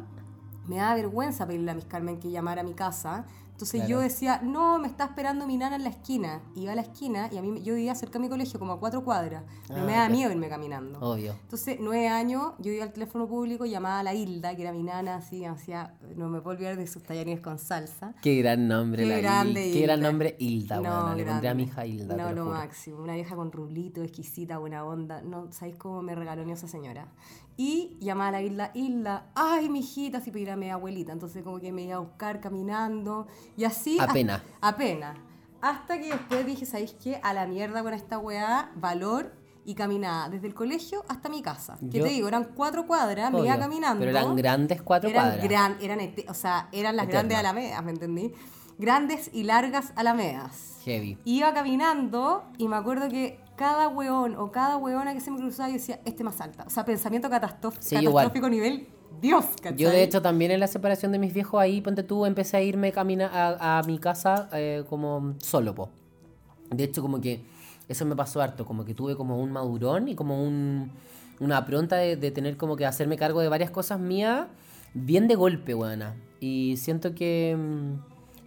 me da vergüenza pedirle a mis Carmen que llamara a mi casa. Entonces
Claro.
yo decía, no, me está esperando mi nana en la esquina. Iba a la esquina y a mí yo vivía cerca de mi colegio, como a cuatro cuadras. Pero
Ah,
me da
ya.
miedo irme caminando.
Obvio.
Entonces, nueve años, yo iba al teléfono público, llamaba a la Hilda, que era mi nana, así, hacía, no me puedo olvidar de sus tallarines con salsa.
Qué gran nombre,
Qué
la
grande
Hilda. Qué gran nombre, Hilda,
No.
Le pondré a mi hija Hilda.
No,
lo
máximo. Una vieja con rulito, exquisita, buena onda. No, ¿sabéis cómo me regaló ni esa señora? Y llamaba a la Hilda, Hilda, ay, mi hijita, así pedir a mi abuelita. Entonces, como que me iba a buscar caminando. Y así.
Apenas.
Apenas. Hasta que después dije, ¿sabéis qué? A la mierda con esta weá, valor y caminada. Desde el colegio hasta mi casa. Que te digo, eran cuatro cuadras, me iba caminando.
Pero eran grandes cuatro
eran
cuadras.
gran- eran, o sea, eran las grandes alamedas, ¿me entendí? Grandes y largas alamedas.
Heavy.
Iba caminando y me acuerdo que cada weón o cada weona que se me cruzaba yo decía, este más alta. O sea, pensamiento catastrof-
Sí, igual.
catastrófico nivel Dios, ¿cachai?
Yo, de hecho, también en la separación de mis viejos, ahí, ponte tú, empecé a irme camina a, a mi casa eh, como solo, po. De hecho, como que eso me pasó harto, como que tuve como un madurón y como un, una pronta de, de tener como que hacerme cargo de varias cosas mías bien de golpe, buena. Y siento que...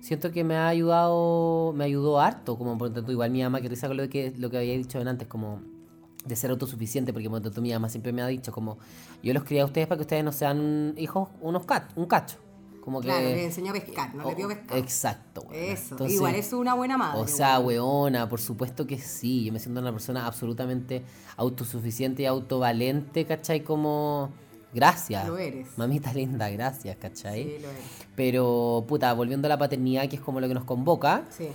Siento que me ha ayudado, me ayudó harto, como por tanto igual mi mamá que risa con lo que, lo que había dicho antes, como de ser autosuficiente, porque por tanto mi mamá siempre me ha dicho como yo los crié a ustedes para que ustedes no sean hijos, unos cach, un cacho. Como que...
Claro, le enseñó a pescar, no le
Oh,
dio pescar.
Exacto. weona.
Eso,
Entonces,
igual es una buena madre.
O sea, weona, por supuesto que sí. Yo me siento una persona absolutamente autosuficiente y autovalente, ¿cachai? Como... Gracias.
Lo eres.
Mamita linda, gracias, ¿cachai?
Sí, lo es.
Pero, puta, volviendo a la paternidad, que es como lo que nos convoca,
Sí.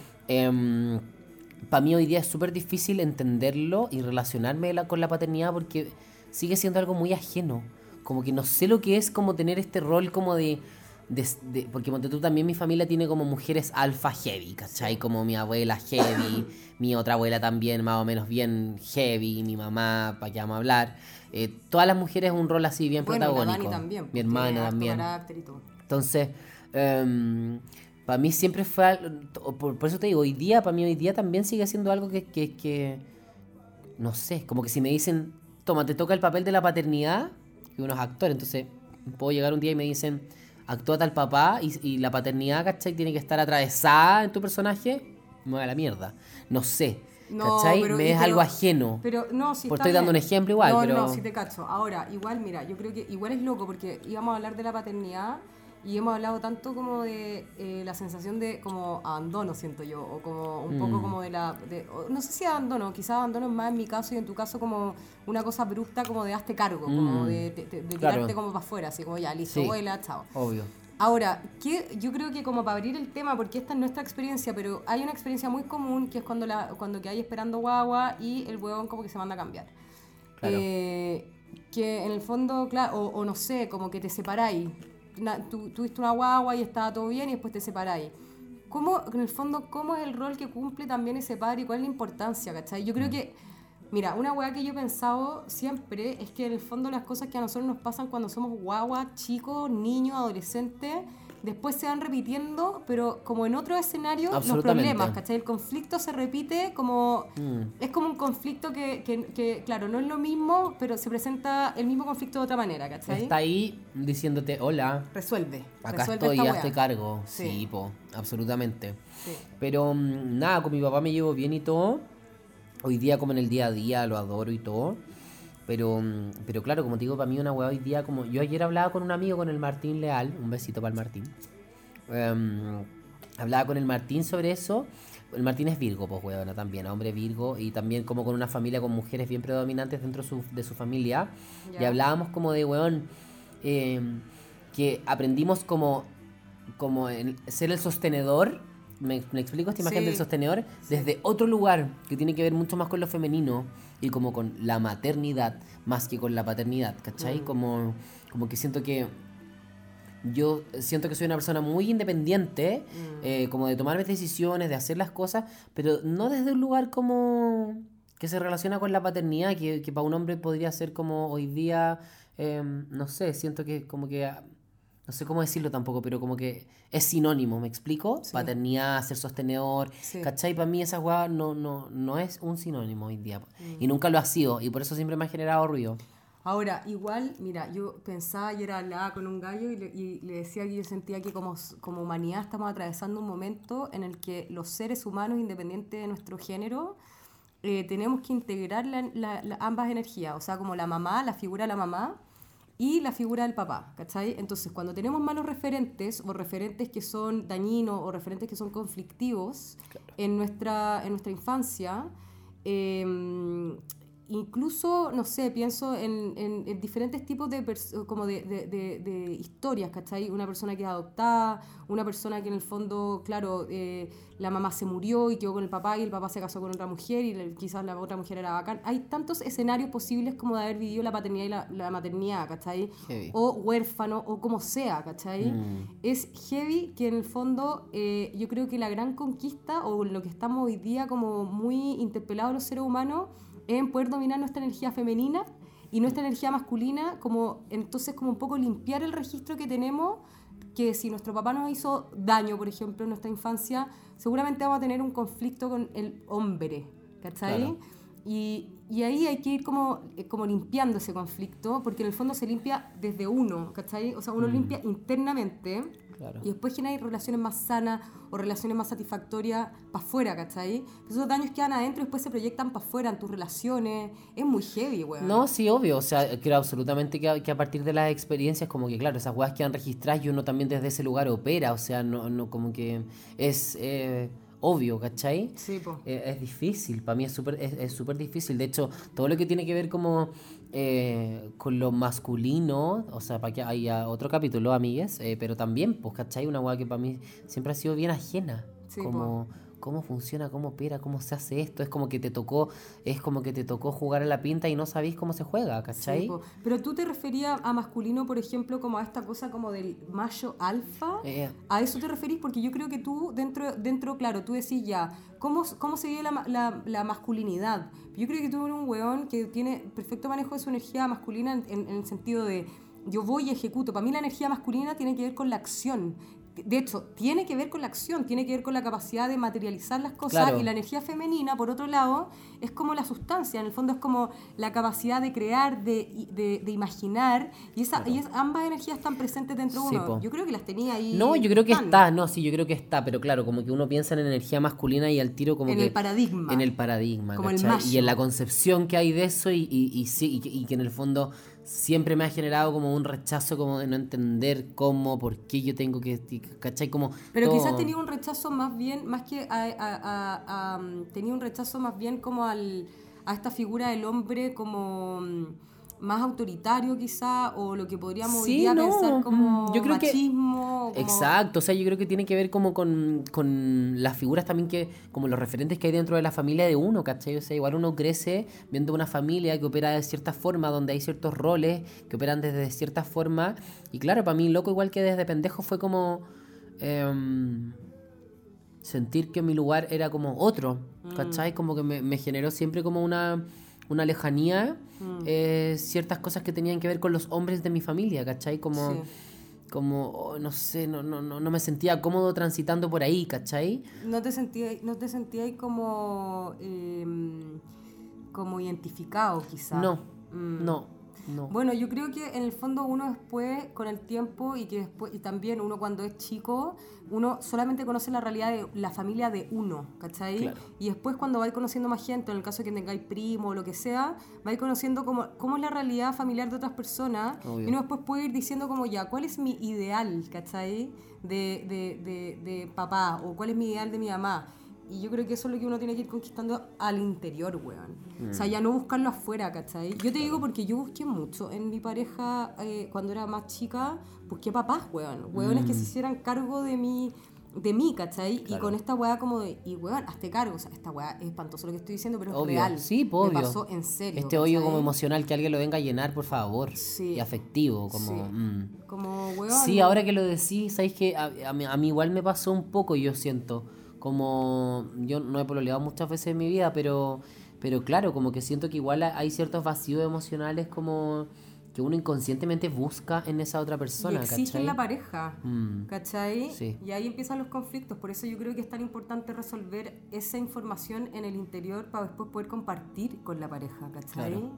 para mí hoy día es súper difícil entenderlo y relacionarme la- con la paternidad porque sigue siendo algo muy ajeno. Como que no sé lo que es como tener este rol como de... de- de- porque ponte tú también mi familia tiene como mujeres alfa heavy, ¿cachai? Como mi abuela heavy, mi otra abuela también más o menos bien heavy, mi mamá, para qué vamos a hablar. Eh, todas las mujeres un rol así bien
Bueno, la
protagónico.
Dani también. pues,
mi hermana también.
carácter y todo.
Entonces, para mí siempre fue, al- por, por eso te digo, hoy día, para mí hoy día también sigue siendo algo que, que, que, no sé, como que si me dicen, toma, te toca el papel de la paternidad, y uno es actor, entonces puedo llegar un día y me dicen, actúa tal papá, y, y la paternidad, ¿cachai? Tiene que estar atravesada en tu personaje, me voy a la mierda. No sé,
No,
¿cachai?
pero-
me es
pero-
algo ajeno.
Pero no, si
Pues
está
estoy dando un ejemplo igual,
no,
pero-
No, sí te cacho. Ahora, igual, mira, yo creo que igual es loco porque íbamos a hablar de la paternidad y hemos hablado tanto como de eh, la sensación de como abandono, siento yo, o como un poco
Mm.
como de la... de- o- no sé si abandono, quizás abandono es más en mi caso y en tu caso como una cosa abrupta como de hazte cargo, como
Mm.
de, de- de-
Claro.
tirarte como para afuera, así como ya, listo,
Sí.
vuela, chao.
Obvio.
Ahora, ¿qué? yo creo que como para abrir el tema, porque esta es nuestra experiencia, pero hay una experiencia muy común que es cuando la cuando que hay esperando guagua y el huevón como que se manda a cambiar.
Claro.
Eh, que en el fondo, claro, o, o no sé, como que te separáis. Na- tú tuviste una guagua y estaba todo bien y después te separáis. ¿Cómo, en el fondo, cómo es el rol que cumple también ese padre y cuál es la importancia, ¿cachai? Yo creo
Mm.
que, mira, una weá que yo he pensado siempre es que en el fondo las cosas que a nosotros nos pasan cuando somos guaguas, chicos, niños, adolescentes, después se van repitiendo, pero como en otro escenario, los problemas, ¿cachai? El conflicto se repite como...
Mm.
Es como un conflicto que, que- que, claro, no es lo mismo, pero se presenta el mismo conflicto de otra manera, ¿cachai?
Está ahí diciéndote, hola,
Resuelve.
acá
resuelve
estoy,
esta
hazte
weá.
cargo.
Sí.
Sí, po, absolutamente.
Sí.
Pero mm, nada, con mi papá me llevo bien y todo. Hoy día como en el día a día lo adoro y todo. Pero, mm, pero claro, como te digo, para mí una weá hoy día como... Yo ayer hablaba con un amigo, con el Martín Leal, un besito para el Martín. Em, hablaba con el Martín sobre eso. El Martín es Virgo, pues weona, también, hombre Virgo. Y también como con una familia con mujeres bien predominantes dentro de su, de su familia. Y
Ya.
hablábamos como de, weón, em, que aprendimos como, como en ser el sostenedor. Me, me explico esta imagen
Sí.
del sostenedor desde otro lugar que tiene que ver mucho más con lo femenino y como con la maternidad más que con la paternidad, ¿cachai?
Mm.
Como, como que siento que yo siento que soy una persona muy independiente,
Mm.
eh, como de tomar mis decisiones, de hacer las cosas, pero no desde un lugar como que se relaciona con la paternidad, que, que para un hombre podría ser como hoy día, em, no sé, siento que como que, no sé cómo decirlo tampoco, pero como que es sinónimo, ¿me explico?
Sí.
Paternidad, ser sostenedor,
Sí.
¿cachai? Para mí esa weá no, no, no es un sinónimo hoy día,
Mm.
y nunca lo ha sido, y por eso siempre me ha generado ruido.
Ahora, igual, mira, yo pensaba ayer hablaba con un gallo y le, y le decía que yo sentía que como, como humanidad estamos atravesando un momento en el que los seres humanos, independiente de nuestro género, eh, tenemos que integrar la- la- la- ambas energías, o sea, como la mamá, la figura de la mamá y la figura del papá, ¿cachai? Entonces, cuando tenemos malos referentes o referentes que son dañinos o referentes que son conflictivos en, nuestra, en nuestra infancia, eh, incluso, no sé, pienso en, en- en diferentes tipos de, como de, de- de- de historias, ¿cachai? Una persona que es adoptada, una persona que en el fondo, claro, eh, la mamá se murió y quedó con el papá y el papá se casó con otra mujer y le- quizás la otra mujer era bacán. Hay tantos escenarios posibles como de haber vivido la paternidad y la, la maternidad, ¿cachai?
Heavy.
O huérfano o como sea, ¿cachai?
Mm.
es heavy que en el fondo eh, yo creo que la gran conquista o lo que estamos hoy día como muy interpelados los seres humanos en poder dominar nuestra energía femenina y nuestra energía masculina, como entonces como un poco limpiar el registro que tenemos, que si nuestro papá nos hizo daño, por ejemplo, en nuestra infancia, seguramente vamos a tener un conflicto con el hombre, ¿cachai?
Claro.
Y, y ahí hay que ir como, eh, como limpiando ese conflicto, porque en el fondo se limpia desde uno, ¿cachai? O sea, uno limpia internamente
Claro.
y después genera relaciones más sanas o relaciones más satisfactorias para afuera, ¿cachai? Esos daños quedan adentro y después se proyectan para afuera en tus relaciones. Es muy heavy, weón.
No, sí, obvio. O sea, creo absolutamente que a, que a partir de las experiencias, como que, claro, esas weas quedan registradas y uno también desde ese lugar opera. O sea, no, no como que es eh, obvio, ¿cachai?
Sí, po.
Eh, es difícil, para mí es súper es, es súper difícil. De hecho, todo lo que tiene que ver como eh, con lo masculino, o sea, para que haya otro capítulo, amigues, eh, pero también, pues, ¿cachai? Una weá que para mí siempre ha sido bien ajena.
Sí,
como cómo funciona, cómo opera, cómo se hace esto. Es como que te tocó, es como que te tocó jugar a la pinta y no sabéis cómo se juega, ¿cachai?
Sí. Pero tú te referías a masculino, por ejemplo, como a esta cosa como del macho alfa.
Eh,
¿A eso te referís? Porque yo creo que tú, dentro, dentro claro, tú decís ya, ¿cómo, cómo se vive la, la, la masculinidad? Yo creo que tú eres un weón que tiene perfecto manejo de su energía masculina en- en el sentido de yo voy y ejecuto. Para mí la energía masculina tiene que ver con la acción. De hecho, tiene que ver con la acción, tiene que ver con la capacidad de materializar las cosas
Claro.
y la energía femenina, por otro lado, es como la sustancia, en el fondo es como la capacidad de crear, de, de, de imaginar, y, esa, y es- ambas energías están presentes dentro de
Sí,
uno.
po.
Yo creo que las tenía ahí.
no, yo creo que
están
está, no, sí, yo creo que está, pero claro, como que uno piensa en energía masculina y al tiro como
en
que...
el paradigma.
En el paradigma,
Como el.
Y en la concepción que hay de eso y, y, y sí, y que en el fondo siempre me ha generado como un rechazo como de no entender cómo, por qué yo tengo que, ¿cachai? Como
Pero
todo-
quizás tenía un rechazo más bien, más que a, a- a- a- tenía un rechazo más bien como al, a esta figura del hombre como, mm, más autoritario quizá, o lo que podríamos
Sí, no,
pensar como
mm, yo creo que-
machismo. como-
Exacto, o sea, yo creo que tiene que ver como con, con las figuras también que, como los referentes que hay dentro de la familia de uno, ¿cachai? O sea, igual uno crece viendo una familia que opera de cierta forma, donde hay ciertos roles que operan desde cierta forma. Y claro, para mí, loco, igual que desde pendejo, fue como em, sentir que mi lugar era como otro, ¿cachai? Como que me, me generó siempre como una, una lejanía, eh, ciertas cosas que tenían que ver con los hombres de mi familia, ¿cachai? Como
Sí.
como, oh, no sé, no, no, no, no me sentía cómodo transitando por ahí, ¿cachai?
No te sentías, no te sentías como, em, como identificado quizá.
No,
Mm.
no, no.
Bueno, yo creo que en el fondo uno después, con el tiempo y que después, y también uno cuando es chico, uno solamente conoce la realidad de la familia de uno, ¿cachai?
Claro.
Y después cuando vais conociendo más gente, en el caso de que tengáis primo o lo que sea, vais conociendo cómo, cómo es la realidad familiar de otras personas
Obvio.
y uno después puede ir diciendo como ya, ¿cuál es mi ideal, ¿cachai? De, de, de, de papá o cuál es mi ideal de mi mamá. Y yo creo que eso es lo que uno tiene que ir conquistando al interior, weón. O sea, ya no buscarlo afuera, ¿cachai? Yo te digo porque yo busqué mucho en mi pareja eh, cuando era más chica, busqué papás, weón. Weones que se hicieran cargo de mí, de mí, ¿cachai? Y con esta weá como de, y weón, hazte cargo. O sea, esta weá es espantoso lo que estoy diciendo, pero es
Obvio.
real.
Sí, pues,
Me
obvio.
pasó en serio.
Este hoyo
¿cachai?
como emocional que alguien lo venga a llenar, por favor.
Sí.
Y afectivo, como...
Sí.
mm.
Como, weón.
Sí, ahora que lo decís, sabéis que a, a mí, a mí igual me pasó un poco, yo siento. Como yo no he pololeado muchas veces en mi vida, pero, pero claro, como que siento que igual hay ciertos vacíos emocionales como que uno inconscientemente busca en esa otra
Y
persona,
exigen
¿cachai?
la pareja.
Mm.
¿Cachai?
Sí.
Y ahí empiezan los conflictos. Por eso yo creo que es tan importante resolver esa información en el interior para después poder compartir con la pareja, ¿cachai?
Claro.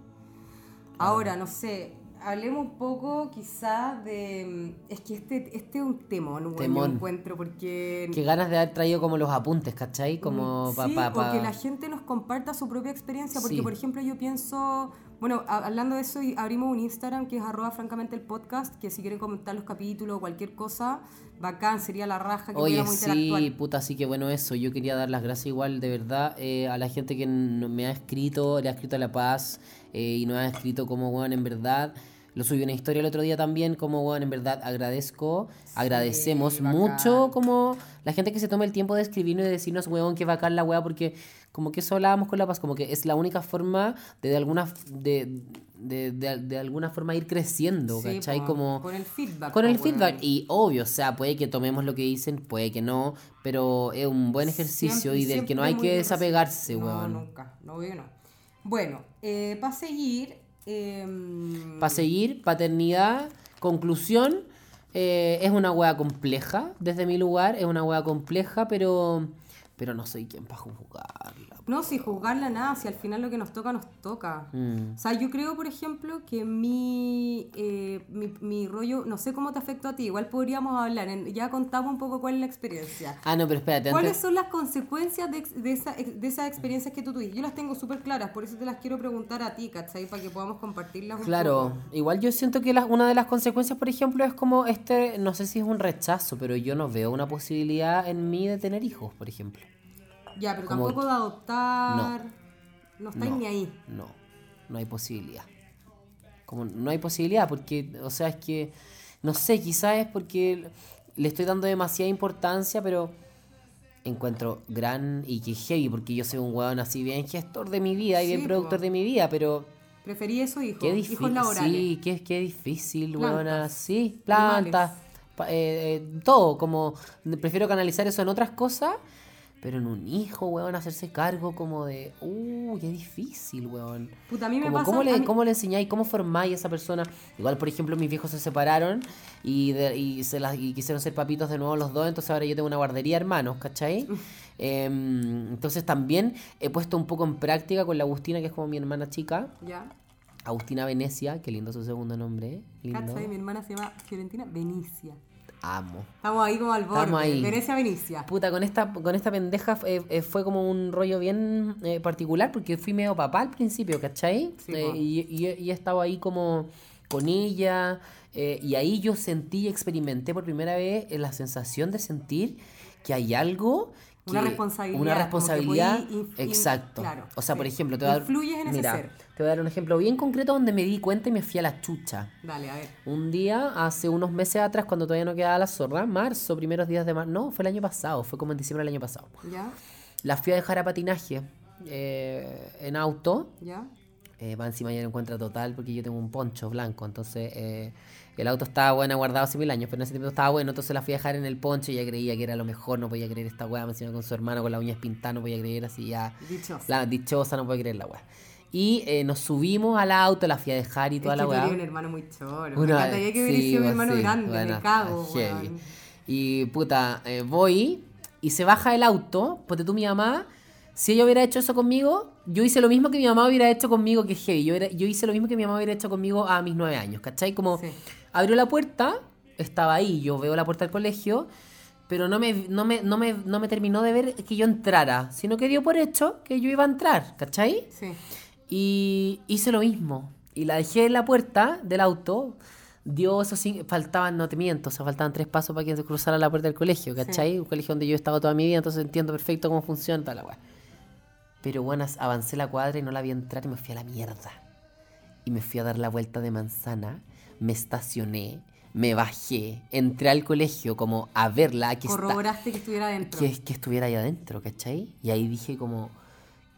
Ahora, no sé, hablemos un poco quizás de... Es que este, este es un temón, bueno, yo
Temón.
encuentro, porque...
Qué ganas de haber traído como los apuntes, ¿cachai? Como
Mm, sí,
pa, pa-
o que la gente nos comparta su propia experiencia, porque
Sí.
por ejemplo yo pienso, bueno, hablando de eso, abrimos un Instagram que es arroba francamente el podcast, que si quieren comentar los capítulos o cualquier cosa, bacán, sería la raja que
Oye, sí, puta, sí que bueno eso. Yo quería dar las gracias igual, de verdad, eh, a la gente que me ha escrito, le ha escrito a La Paz eh, y nos ha escrito como, weón, en verdad. Lo subí una historia el otro día también, como, weón, en verdad agradezco, agradecemos
bacán.
mucho como la gente que se toma el tiempo de escribirnos y de decirnos, weón, que bacán la weá, porque como que eso hablábamos con La Paz, como que es la única forma de, de alguna, de, de, de- de alguna forma ir creciendo,
Sí,
¿cachai?
po,
como...
con el feedback.
Con el feedback, y obvio, o sea, puede que tomemos lo que dicen, puede que no, pero es un buen ejercicio
Siempre-
y del que no hay que desapegarse, weón.
No, nunca, no, no. Bueno, para seguir... em,
Para seguir, paternidad, conclusión, eh, es una wea compleja, desde mi lugar, es una wea compleja, pero, pero no soy quien para juzgarla.
No, si juzgarla nada, si al final lo que nos toca, nos toca.
Mm.
O sea, yo creo, por ejemplo, que mi, eh, mi, mi rollo, no sé cómo te afectó a ti, igual podríamos hablar, en- ya contamos un poco cuál es la experiencia.
Ah, no, pero espérate,
¿Cuáles
antes...
son las consecuencias de, de, esa, de esas experiencias que tú tuviste? Yo las tengo súper claras, por eso te las quiero preguntar a ti, ¿cachai? Para que podamos compartirlas un
Claro,
poco.
igual yo siento que la- una de las consecuencias, por ejemplo, es como este, no sé si es un rechazo, pero yo no veo una posibilidad en mí de tener hijos, por ejemplo.
Ya, pero
como-
tampoco de adoptar. No, estáis
No.
ni ahí.
No, no hay posibilidad. Como no hay posibilidad, porque, o sea, es que, no sé, quizás es porque le estoy dando demasiada importancia, pero encuentro gran y que heavy, porque yo soy un weón así bien gestor de mi vida y
Sí,
bien productor
po.
de mi vida, pero
Preferí eso, hijo.
qué
Hijos laborales.
sí, qué, qué difícil, weón, sí, plantas, eh, eh, todo, como prefiero canalizar eso en otras cosas. Pero en un hijo, weón, hacerse cargo como de, uh, qué difícil, weón.
Puta, a mí me
Como,
pasa...
¿cómo,
a
le,
mí-
¿Cómo le enseñáis? ¿Cómo formáis a esa persona? Igual, por ejemplo, mis viejos se separaron y, de- y, se las, y quisieron ser papitos de nuevo los dos, entonces ahora yo tengo una guardería de hermanos, ¿cachai? Em, entonces también he puesto un poco en práctica con la Agustina, que es como mi hermana chica.
Ya.
Agustina Venecia, qué lindo su segundo nombre, ¿eh? Lindo.
¿Cachai? Mi hermana se llama Fiorentina Benicia.
Amo.
Estamos ahí como al borde.
Estamos ahí.
Venecia, Benicia.
Puta, con esta, con esta pendeja eh, eh, fue como un rollo bien eh, particular porque fui medio papá al principio, ¿cachai?
Sí,
Eh, y, y, y he estado ahí como con ella y ahí yo sentí y experimenté por primera vez la sensación de sentir que hay algo
Una responsabilidad,
Una responsabilidad, exacto.
claro,
o sea,
sí.
por ejemplo, te voy a dar,
Influyes en ese
mira,
ser.
te voy a dar un ejemplo bien concreto donde me di cuenta y me fui a la chucha.
Dale, a ver.
Un día, hace unos meses atrás, cuando todavía no quedaba la zorra, marzo, primeros días de marzo, no, fue el año pasado, fue como en diciembre del año pasado.
¿Ya?
La fui a dejar a patinaje eh, en auto.
¿Ya?
Eh, va encima ya lo encuentra total porque yo tengo un poncho blanco. Entonces eh, el auto estaba bueno, guardado hace mil años, pero en ese tiempo estaba bueno. Entonces la fui a dejar en el poncho y ya creía que era lo mejor. No podía creer esta weá. Encima con su hermano con las uñas pintadas. No podía creer así ya.
Dichosa.
La dichosa, no podía creer la weá. Y eh, nos subimos al auto, la fui a dejar y toda
es
la
que
weá.
un hermano muy choro.
Una-
me encantaría que hubiera
sí,
sido mi hermano
sí,
grande,
bueno,
me cago, weón.
Y puta, eh, voy y se baja el auto, porque tú mi mamá, si ella hubiera hecho eso conmigo, yo hice lo mismo que mi mamá hubiera hecho conmigo, que es heavy. Yo, era- yo hice lo mismo que mi mamá hubiera hecho conmigo a mis nueve años, ¿cachai? Como
Sí.
abrió la puerta, estaba ahí, yo veo la puerta del colegio, pero no me, no, me, no, me, no me terminó de ver que yo entrara, sino que dio por hecho que yo iba a entrar, ¿cachai?
Sí.
Y hice lo mismo. Y la dejé en la puerta del auto. Dio esos cinco, faltaban, no te miento, o sea, faltaban tres pasos para que se cruzara la puerta del colegio, ¿cachai? Un colegio donde yo he estado toda mi vida, entonces entiendo perfecto cómo funciona toda la weá. Pero bueno, avancé la cuadra y no la vi entrar y me fui a la mierda. Y me fui a dar la vuelta de manzana, me estacioné, me bajé, entré al colegio como a verla, que está,
Corroboraste que estuviera adentro.
que, que estuviera ahí adentro, ¿cachai? Y ahí dije como,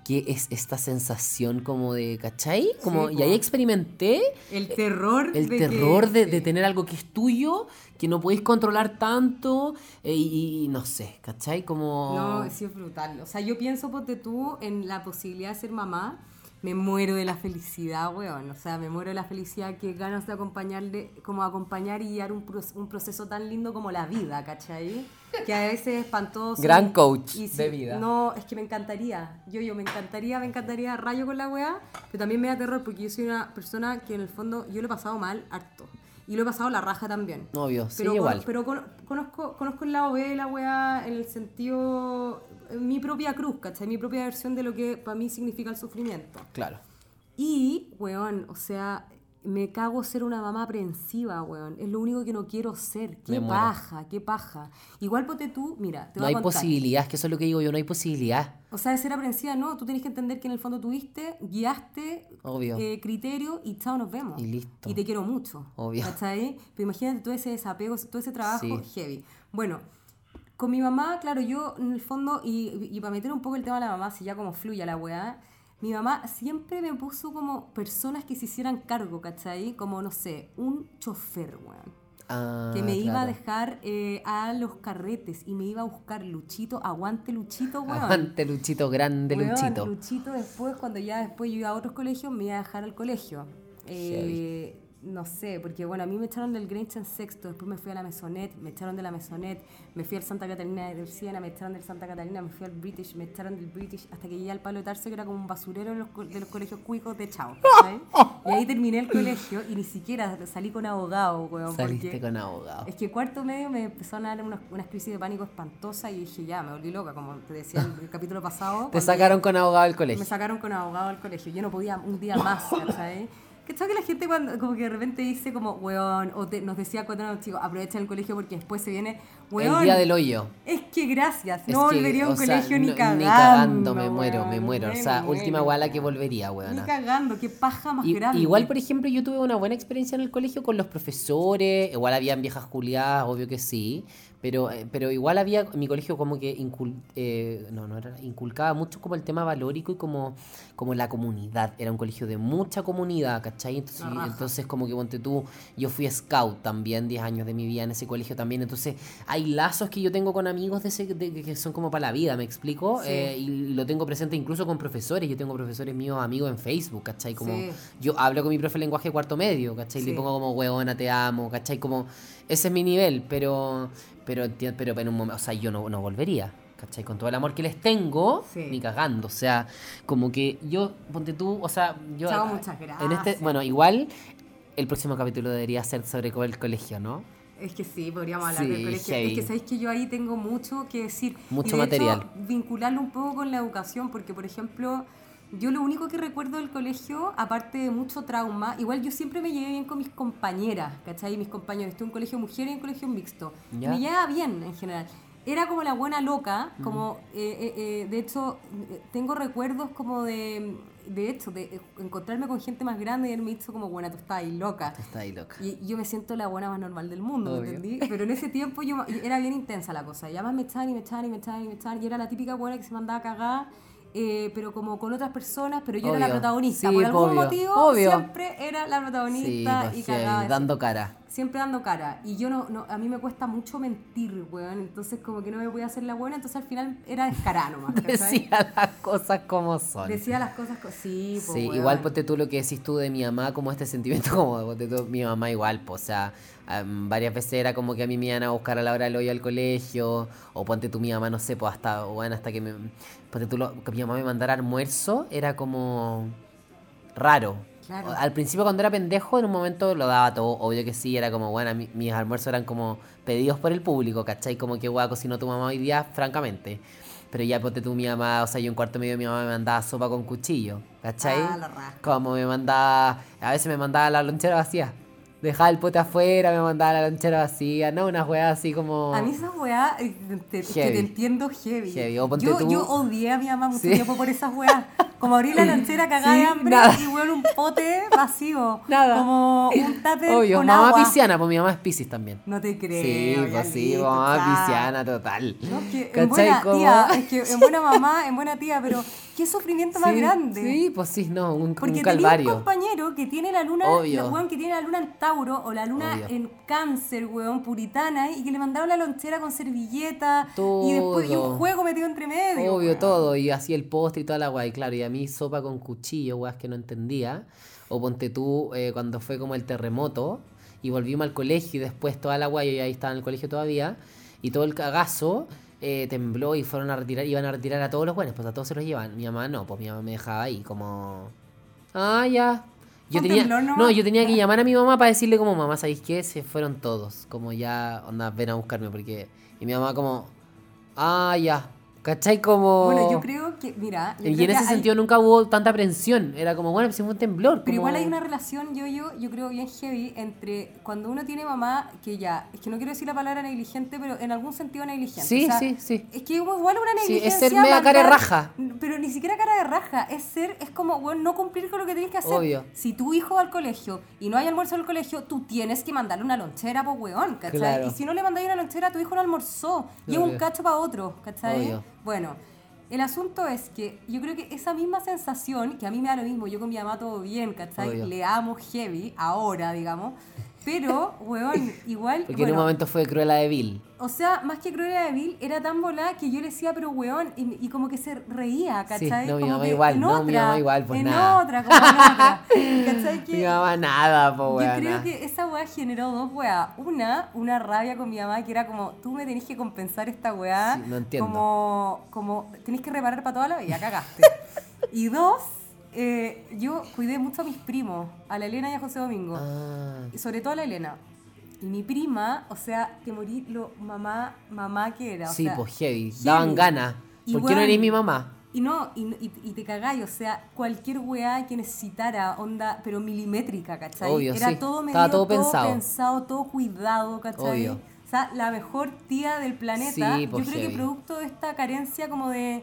¿qué es esta sensación como de, ¿cachai? Como,
Sí,
y ahí experimenté
El terror
el
de
terror
que-
de, de tener algo que es tuyo, que no podéis controlar tanto, eh, y, y no sé, ¿cachai? Como...
No, sí es brutal. O sea, yo pienso, ponte tú, en la posibilidad de ser mamá. Me muero de la felicidad, weón. O sea, me muero de la felicidad que ganas de acompañarle, como acompañar y guiar un, pro- un proceso tan lindo como la vida, ¿cachai? Que a veces es espantoso.
Gran coach
y
de vida.
No, es que me encantaría. Yo, yo, me encantaría, me encantaría rayo con la weá, pero también me da terror porque yo soy una persona que en el fondo yo lo he pasado mal harto. Y lo he pasado la raja también.
Obvio, sí,
Pero, con-
igual.
pero con- conozco, conozco el lado B de la weá en el sentido. en mi propia cruz, ¿cachai? Mi propia versión de lo que para mí significa el sufrimiento.
Claro.
Y, weón, o sea, me cago ser una mamá aprensiva, weón. Es lo único que no quiero ser. Qué
Me muero.
paja, qué paja. Igual, ponte tú, mira, te
No
voy
hay
a contar.
posibilidad, es que eso es lo que digo yo, no hay posibilidad.
O sea, de ser aprensiva, no. Tú tenés que entender que en el fondo tuviste, guiaste,
Obvio.
eh, criterio y chao, nos vemos.
Y listo.
Y te quiero mucho.
Obvio.
¿Cachai? Pero imagínate todo ese desapego, todo ese trabajo
Sí.
heavy. Bueno, con mi mamá, claro, yo en el fondo, y, y para meter un poco el tema de la mamá, si ya como fluya la weá, mi mamá siempre me puso como personas que se hicieran cargo, ¿cachai? Como, no sé, un chofer, weón.
Ah,
Que me iba a dejar eh, a los carretes y me iba a buscar Luchito, aguante Luchito, weón.
Aguante, Luchito, grande
Weón,
Luchito.
Luchito después, cuando ya después yo iba a otros colegios, me iba a dejar al colegio. Eh, no sé, porque bueno, a mí me echaron del Grange en sexto, después me fui a la Mesonet, me echaron de la Mesonet, me fui al Santa Catalina del Siena, me echaron del Santa Catalina, me fui al British, me echaron del British, hasta que llegué al Palo de Tarso, que era como un basurero de los, co- de los colegios cuicos de Chao. Y ahí terminé el colegio y ni siquiera salí con abogado, weón.
Saliste con abogado.
es que cuarto medio me empezaron a dar unas, unas crisis de pánico espantosas y dije, ya, me volví loca, como te decía en el capítulo pasado.
Te sacaron con abogado del
me
colegio.
sacaron con abogado al colegio. Yo no podía un día más, ¿sabes? Que que la gente cuando como que de repente dice como, weón, o te- nos decía cuando éramos chicos, aprovecha el colegio porque después se viene, weón.
El día del hoyo.
Es que gracias,
Es
no
que,
volvería a un
sea,
colegio ni
no-
cagando.
Ni cagando, me muero, me muero. O sea,
muero,
última guala que
weón.
volvería,
Ni
weón.
cagando, qué paja más grande.
Igual, por ejemplo, yo tuve una buena experiencia en el colegio con los profesores, igual habían viejas juliadas, obvio que sí, pero, eh, pero igual había, en mi colegio como que incul- eh, no, no era, inculcaba mucho como el tema valórico y como, como la comunidad, era un colegio de mucha comunidad, ¿cachai? Entonces, entonces como que ponte tú, yo fui scout también, 10 años de mi vida en ese colegio también, entonces hay lazos que yo tengo con amigos de ese, de- que son como para la vida, ¿me explico?
Sí.
Eh, y, y lo tengo presente incluso con profesores, yo tengo profesores míos amigos en Facebook, ¿cachai? Como
Sí.
yo hablo con mi profe de lenguaje cuarto medio, ¿cachai?
Sí.
Le pongo como huevona, te amo, ¿cachai? Como ese es mi nivel, pero pero pero en un momento, o sea, yo no, no volvería, ¿cachai? Con todo el amor que les tengo,
Sí.
ni cagando, o sea, como que yo ponte tú, o sea, yo
Chao, muchas
En
gracias.
este, bueno, igual el próximo capítulo debería ser sobre el colegio, ¿no?
Es que sí, podríamos hablar
Sí,
del colegio.
heavy.
Es que sabéis que yo ahí tengo mucho que decir.
Mucho
Y de
material.
Hecho, vincularlo un poco con la educación, porque por ejemplo, yo lo único que recuerdo del colegio, aparte de mucho trauma, igual yo siempre me llevé bien con mis compañeras, ¿cachai? Mis compañeros. Estuve en un colegio mujer y en un colegio mixto.
Ya.
Me llevaba bien en general. era como la buena loca, como, eh, eh, eh, de hecho, eh, tengo recuerdos como de, de hecho, de encontrarme con gente más grande y él me dicho como, buena, tú estás ahí loca.
Está ahí loca.
Y yo me siento la buena más normal del mundo, ¿me entendí? Pero en ese tiempo yo- era bien intensa la cosa. Y además me echaban y me echaban y me echaban y me echaban. Y era la típica buena que se mandaba a cagar, eh, pero como con otras personas, pero yo era la protagonista.
Sí,
Por algún
obvio.
motivo
Obvio.
siempre era la
Sí,
protagonista
pues,
y cagaba.
dando cara.
Siempre dando cara. Y yo no, no, a mí me cuesta mucho mentir, weón. Entonces como que no me podía hacer la buena, entonces al final era descarada nomás.
Decía las cosas como son.
Decía las cosas, co- sí, po,
Sí,
weón.
igual ponte tú lo que decís tú de mi mamá, como este sentimiento como ponte tú, mi mamá igual, pues, o sea, am, varias veces era como que a mí me iban a buscar a la hora del hoyo al colegio, o ponte tú mi mamá, no sé, pues hasta, bueno, hasta que me, ponte tú lo- que mi mamá me mandara almuerzo, era como raro.
Claro.
Al principio cuando era pendejo, en un momento lo daba todo, obvio que sí, era como, bueno, mi- mis almuerzos eran como pedidos por el público, ¿cachai? Como que guau, cocinó tu mamá hoy día, francamente. Pero ya ponte tú mi mamá, o sea, yo un cuarto medio mi mamá me mandaba sopa con cuchillo, ¿cachai?
Ah, la.
Como me mandaba, a veces me mandaba la lonchera vacía. Dejaba el pote afuera, me mandaba la lonchera vacía, no, unas weas así como...
A mí esa weá, eh, te, es que
Heavy.
te entiendo heavy.
Heavy. O ponte
yo,
tú-
yo odié a mi mamá mucho
Sí.
tiempo por esas weas. Como abrir la lonchera cagada
Sí,
de hambre
nada.
y weón un pote vacío.
Nada.
Como un tupper
Obvio,
con
mamá
agua.
pisciana, pues mi mamá es piscis también.
No te creo.
Sí, pues sí, mamá pisciana total.
No, es que en buena
Como-
tía, es que en buena mamá, en buena tía, pero qué sufrimiento más grande.
Sí, pues sí, no, un,
Porque
un
tenía un
calvario.
compañero que tiene la luna,
Obvio.
la weón que tiene la luna en Tauro o la luna
Obvio.
en cáncer, weón, puritana, y que le mandaron la lonchera con servilleta y después y
Todo.
un juego metido entre medio.
Obvio,
weón.
todo, y así el postre y toda la guay, claro, y a mí sopa con cuchillo, weas que no entendía. O ponte tú, eh, cuando fue como el terremoto, y volvimos al colegio, y después toda la guay, y ahí estaba en el colegio todavía, y todo el cagazo eh, tembló y fueron a retirar, iban a retirar a todos los buenos, pues a todos se los llevan. Mi mamá no, pues mi mamá me dejaba ahí, como. Ah, ya. Yo tenía, no, yo tenía que llamar a mi mamá para decirle como, mamá, ¿sabéis qué? Se fueron todos, como ya, onda, ven a buscarme, porque... Y mi mamá como, ah, ya, ¿cachai? Como...
Bueno, yo creo que, mira, yo
Y
creo
en ese
hay-
sentido nunca hubo tanta aprensión. Era como, bueno, pues fue un temblor.
Pero igual hay una relación, yo, yo, yo creo bien heavy, entre cuando uno tiene mamá, que ya, es que no quiero decir la palabra negligente, pero en algún sentido negligente.
Sí,
o sea,
sí, sí.
Es que igual una
Sí, es
negligencia.
ser media cara de raja.
Pero ni siquiera cara de raja, es ser, es como, bueno, no cumplir con lo que tienes que hacer.
Obvio.
Si tu hijo va al colegio y no hay almuerzo en el colegio, tú tienes que mandarle una lonchera, pues weón, ¿cachai?
Claro.
Y si no le mandáis una lonchera, tu hijo no almorzó. Y es un
Obvio.
cacho para otro, ¿cachai?
Obvio.
Bueno, el asunto es que yo creo que esa misma sensación, que a mí me da lo mismo, yo con mi mamá todo bien, ¿cachai?
Obvio.
Le amo heavy, ahora, digamos. Pero, weón, igual.
Porque en un momento fue Cruella de Vil.
o sea, más que Cruella de Vil, era tan volada que yo le decía, pero weón, y, y como que se reía,
Sí,
¿cachai?
no, mi mamá
que
igual,
en
no, mi
otra,
mamá igual, pues
en
nada.
otra, como en otra. ¿Cachai? Que
Mi mamá nada, po,
yo
weona.
creo que esa weá generó dos weas. Una, una rabia con mi mamá que era como, tú me tenés que compensar esta weá.
Sí, no entiendo.
Como, como, tenés que reparar para toda la vida, cagaste. y dos, eh, yo cuidé mucho a mis primos, a la Elena y a José Domingo.
Ah,
Y sobre todo a la Elena. Y mi prima, o sea, te morí lo mamá, mamá que era. o
sí,
sea,
pues heavy.
heavy.
Daban ganas. ¿Por qué no eres mi mamá?
Y no, y, y, y te cagáis, o sea, cualquier weá que necesitara, onda, pero milimétrica, ¿cachai?
Obvio,
Era
sí.
todo medio,
Estaba todo pensado.
pensado, todo cuidado, ¿cachai?
Obvio.
O sea, la mejor tía del planeta.
Sí, pues,
yo creo que
heavy.
producto de esta carencia como de...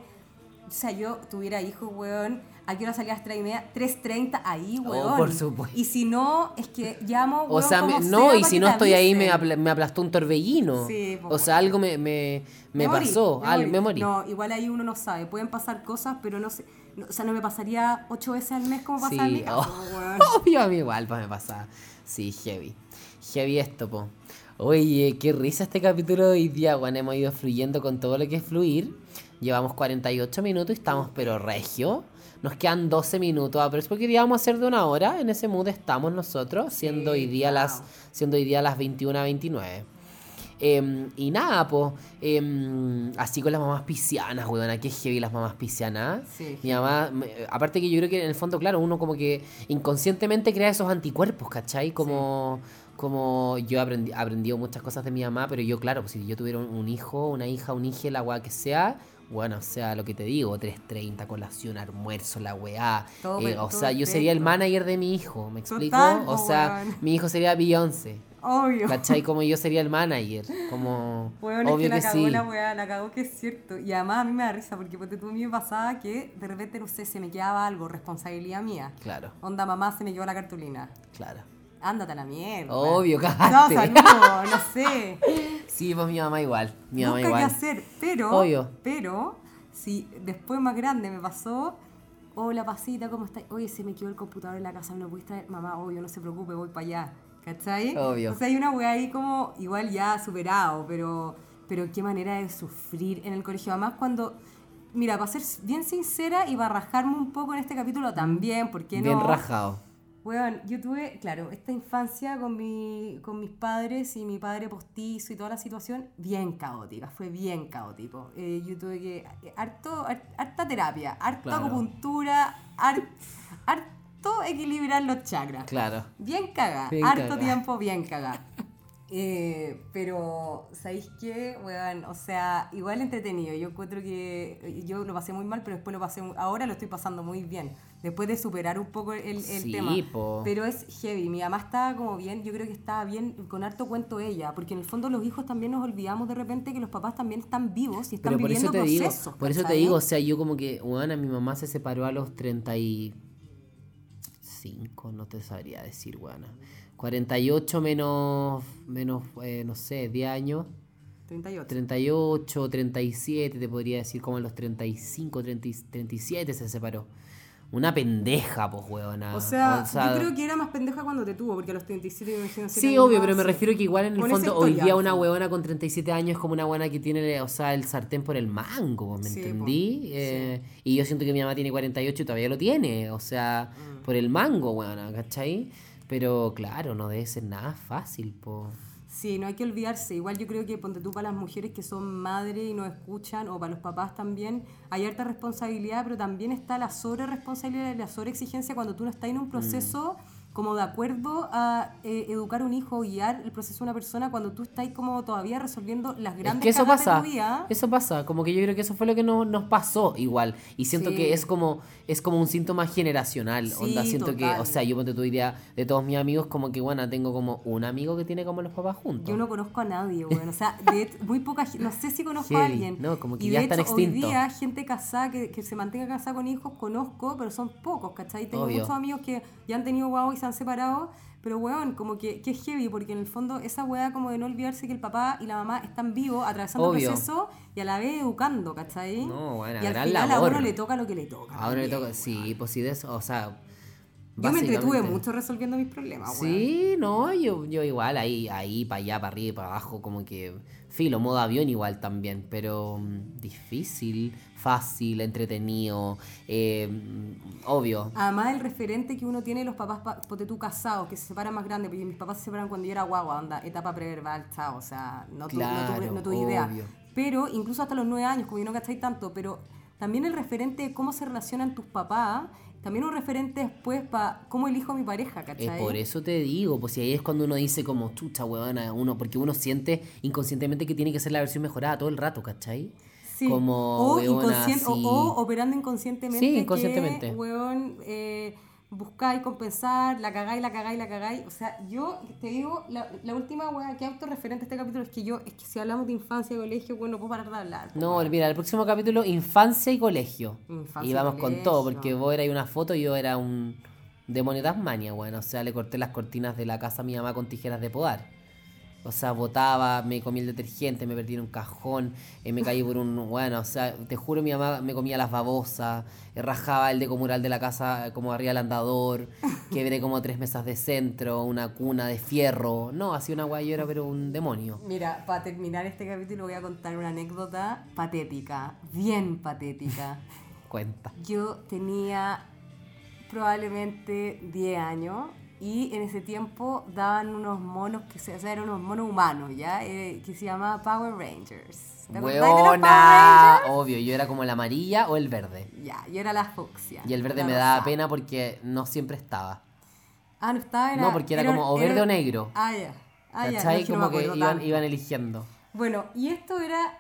O sea, yo tuviera hijos, weón, ¿a qué hora salía a las 3 y media? 3.30, ahí, weón.
Oh, por supuesto.
Y si no, es que llamo,
O
weón,
sea, me-
como
no,
sea
y si no estoy ahí me,
avisen.
apl- me aplastó un torbellino.
Sí,
o sea, algo me, me, me
morí,
pasó, al- me morí.
No, igual ahí uno no sabe. Pueden pasar cosas, pero no sé. no- o sea, no me pasaría ocho veces al mes como pasa en mi
Sí, oh, a mí igual pues me pasaba. Sí, heavy. Heavy esto, po. Oye, qué risa este capítulo de hoy día, weón. Hemos ido fluyendo con todo lo que es fluir. Llevamos 48 minutos y estamos, pero regio. Nos quedan 12 minutos, ah, pero es porque íbamos a hacer de una hora. En ese mood estamos nosotros, siendo hoy día las, siendo hoy día las 21 a 29. Em, y nada, pues, así con las mamás piscianas, weón, qué heavy las mamás piscianas.
Sí.
Mi mamá, aparte que yo creo que en el fondo, claro, uno como que inconscientemente crea esos anticuerpos, ¿cachai? Como, como yo he aprendi- aprendido muchas cosas de mi mamá, pero yo, claro, pues si yo tuviera un, un hijo, una hija, un hijo, la weá que sea, bueno, o sea, lo que te digo, 3.30, colación, almuerzo, la weá.
Todo
eh, o sea, yo sería el manager de mi hijo, ¿me explico?
Total,
o sea,
weón.
mi hijo sería Beyoncé.
Obvio.
¿Cachai? Como yo sería el manager. Como.
Bueno,
obvio
es que,
que,
la cagó
sí.
la weá, la cagó que es cierto. Y además a mí me da risa porque ponte tú a mí me pasaba que de repente, no sé, se me quedaba algo, responsabilidad mía.
Claro,
Onda, mamá se me llevó la cartulina.
claro.
Ándate a la mierda.
Obvio,
No,
cagaste.
saludo, no sé.
Sí, pues mi mamá igual. Mi mamá
Nunca
igual.
qué hacer. Pero,
Obvio.
pero, si después más grande me pasó, hola pasita, ¿cómo estás? Oye, se me quedó el computador en la casa, ¿me lo pudiste traer? Mamá, obvio, no se preocupe, voy para allá. ¿Cachai?
Obvio.
O sea, hay una weá ahí como igual ya superado, pero, pero qué manera de sufrir en el colegio. Además, cuando. Mira, para ser bien sincera y para rajarme un poco en este capítulo también, porque no?
Bien rajado.
Bueno, yo tuve, claro, esta infancia con, mi, con mis padres y mi padre postizo y toda la situación bien caótica, fue bien caótico. Eh, yo tuve que, eh, harto, har- harta terapia, harta
Claro.
acupuntura, har- harto equilibrar los chakras.
Claro.
Bien cagada,
Bien
harto tiempo bien cagada. Eh, pero, ¿sabéis qué? Weón, o sea, igual entretenido. Yo encuentro que eh, yo lo pasé muy mal, pero después lo pasé, ahora lo estoy pasando muy bien. Después de superar un poco el, el
Sí,
tema.
po.
Pero es heavy. Mi mamá estaba como bien, yo creo que estaba bien, con harto cuento ella. Porque en el fondo los hijos también nos olvidamos de repente que los papás también están vivos y están
Pero por
viviendo
eso te digo,
procesos.
por eso te digo, o sea, yo como que, bueno, mi mamá se separó a los 35, no te sabría decir, weón. 48 menos, menos eh, no sé, 10 años.
38.
38, 37, te podría decir, como en los 35, 30, 37 se separó. Una pendeja, pues, weona.
O sea, yo creo que era más pendeja cuando te tuvo, porque a los 37 me imagino
Sí, obvio,
más,
pero me
sí.
refiero que igual en el fondo hoy día una huevona con 37 años es como una huevona que tiene, o sea, el sartén por el mango, ¿me
Sí, po.
entendí? Eh, Y yo siento que mi mamá tiene 48 y todavía lo tiene, o sea,
Mm.
por el mango, huevona, ¿cachai? Pero claro, no debe ser nada fácil, po.
Sí, no hay que olvidarse. Igual yo creo que ponte tú para las mujeres que son madres y nos escuchan, o para los papás también, hay harta responsabilidad, pero también está la sobre responsabilidad y la sobre exigencia cuando tú no estás en un proceso como de acuerdo a eh, educar un hijo, guiar el proceso de una persona cuando tú estás como todavía resolviendo las
Es
grandes
que eso
cagas
pasa,
de tu vida.
eso pasa, como que yo creo que eso fue lo que nos, nos pasó igual. Y siento
Sí.
que es como, es como un síntoma generacional.
Sí,
onda, siento que, o sea, yo ponte tu idea de todos mis amigos, como que bueno, tengo como un amigo que tiene como los papás juntos.
Yo no conozco a nadie, bueno, o sea, de muy poca no sé si conozco a alguien.
no, como que
y
ya
de
están
hecho, hoy
extintos.
día, gente casada, que, que se mantenga casada con hijos, conozco, pero son pocos, ¿cachai? Tengo
Obvio.
muchos amigos que ya han tenido guau y se han separado, pero weón, como que, que es heavy, porque en el fondo esa weá como de no olvidarse que el papá y la mamá están vivos, atravesando
Obvio.
el proceso y a la vez educando, ¿cachai?
No, bueno,
y al
gran
final a
labor.
uno le toca lo que le toca.
Ahora le
también,
toca, sí, pues sí, de eso, o sea.
Yo me entretuve mucho resolviendo mis problemas, weón.
Sí, no, yo, yo igual, ahí, ahí, para allá, para arriba y para abajo, como que, filo, modo avión igual también, pero mm, difícil, fácil, entretenido, eh, mm, obvio.
Además, el referente que uno tiene de los papás, pa- ponte tú casados, que se separan más grandes, porque mis papás se separan cuando yo era guagua, onda, etapa preverbal, chao, o sea, no, tu- no tuve,
Claro,
no tuve idea.
obvio.
Pero incluso hasta los nueve años, como yo no cacháis tanto, pero también el referente de cómo se relacionan tus papás, también un referente después para cómo elijo a mi pareja,
Es
¿cachai?
por eso te digo, pues si ahí es cuando uno dice como chucha huevona, uno, porque uno siente inconscientemente que tiene que ser la versión mejorada todo el rato, ¿cachai?
Sí.
Como
o,
huevona
inconscien- o- operando inconscientemente.
Sí, inconscientemente.
Que, weón, eh, buscáis compensar, la cagáis, la cagáis, la cagáis. O sea, yo te digo, la, la última weá que autorreferente a este capítulo es que yo, es que si hablamos de infancia y colegio, bueno, no puedo parar de hablar.
No, mira, el próximo capítulo, infancia y colegio.
Infancia
y
y
vamos con todo, porque vos eras una foto y yo era un demonio Tasmania, bueno. O sea, le corté las cortinas de la casa a mi mamá con tijeras de podar. O sea, botaba, me comí el detergente, me perdí en un cajón, eh, me caí por un... Bueno, o sea, te juro, mi mamá me comía las babosas, eh, rajaba el decomural de la casa eh, como arriba del andador, quebré como tres mesas de centro, una cuna de fierro. No, así una guay, yo era pero un demonio.
Mira, para terminar este capítulo voy a contar una anécdota patética, bien patética.
Cuenta.
Yo tenía probablemente 10 años y en ese tiempo daban unos monos que se, o sea, eran unos monos humanos, ¿ya? Eh, que se llamaba Power Rangers. ¿Te acordáis de los Power
Weona,
Rangers?
obvio, yo era como el amarilla o el verde.
Ya, yo era la fucsia.
Y el verde
la
me daba pena porque no siempre estaba.
Ah, no estaba, era...
No, porque era como o verde o negro.
Ah, ya. Ah, ya, no,
¿Cachai?
es que no me
como que iban, iban eligiendo.
Bueno, y esto era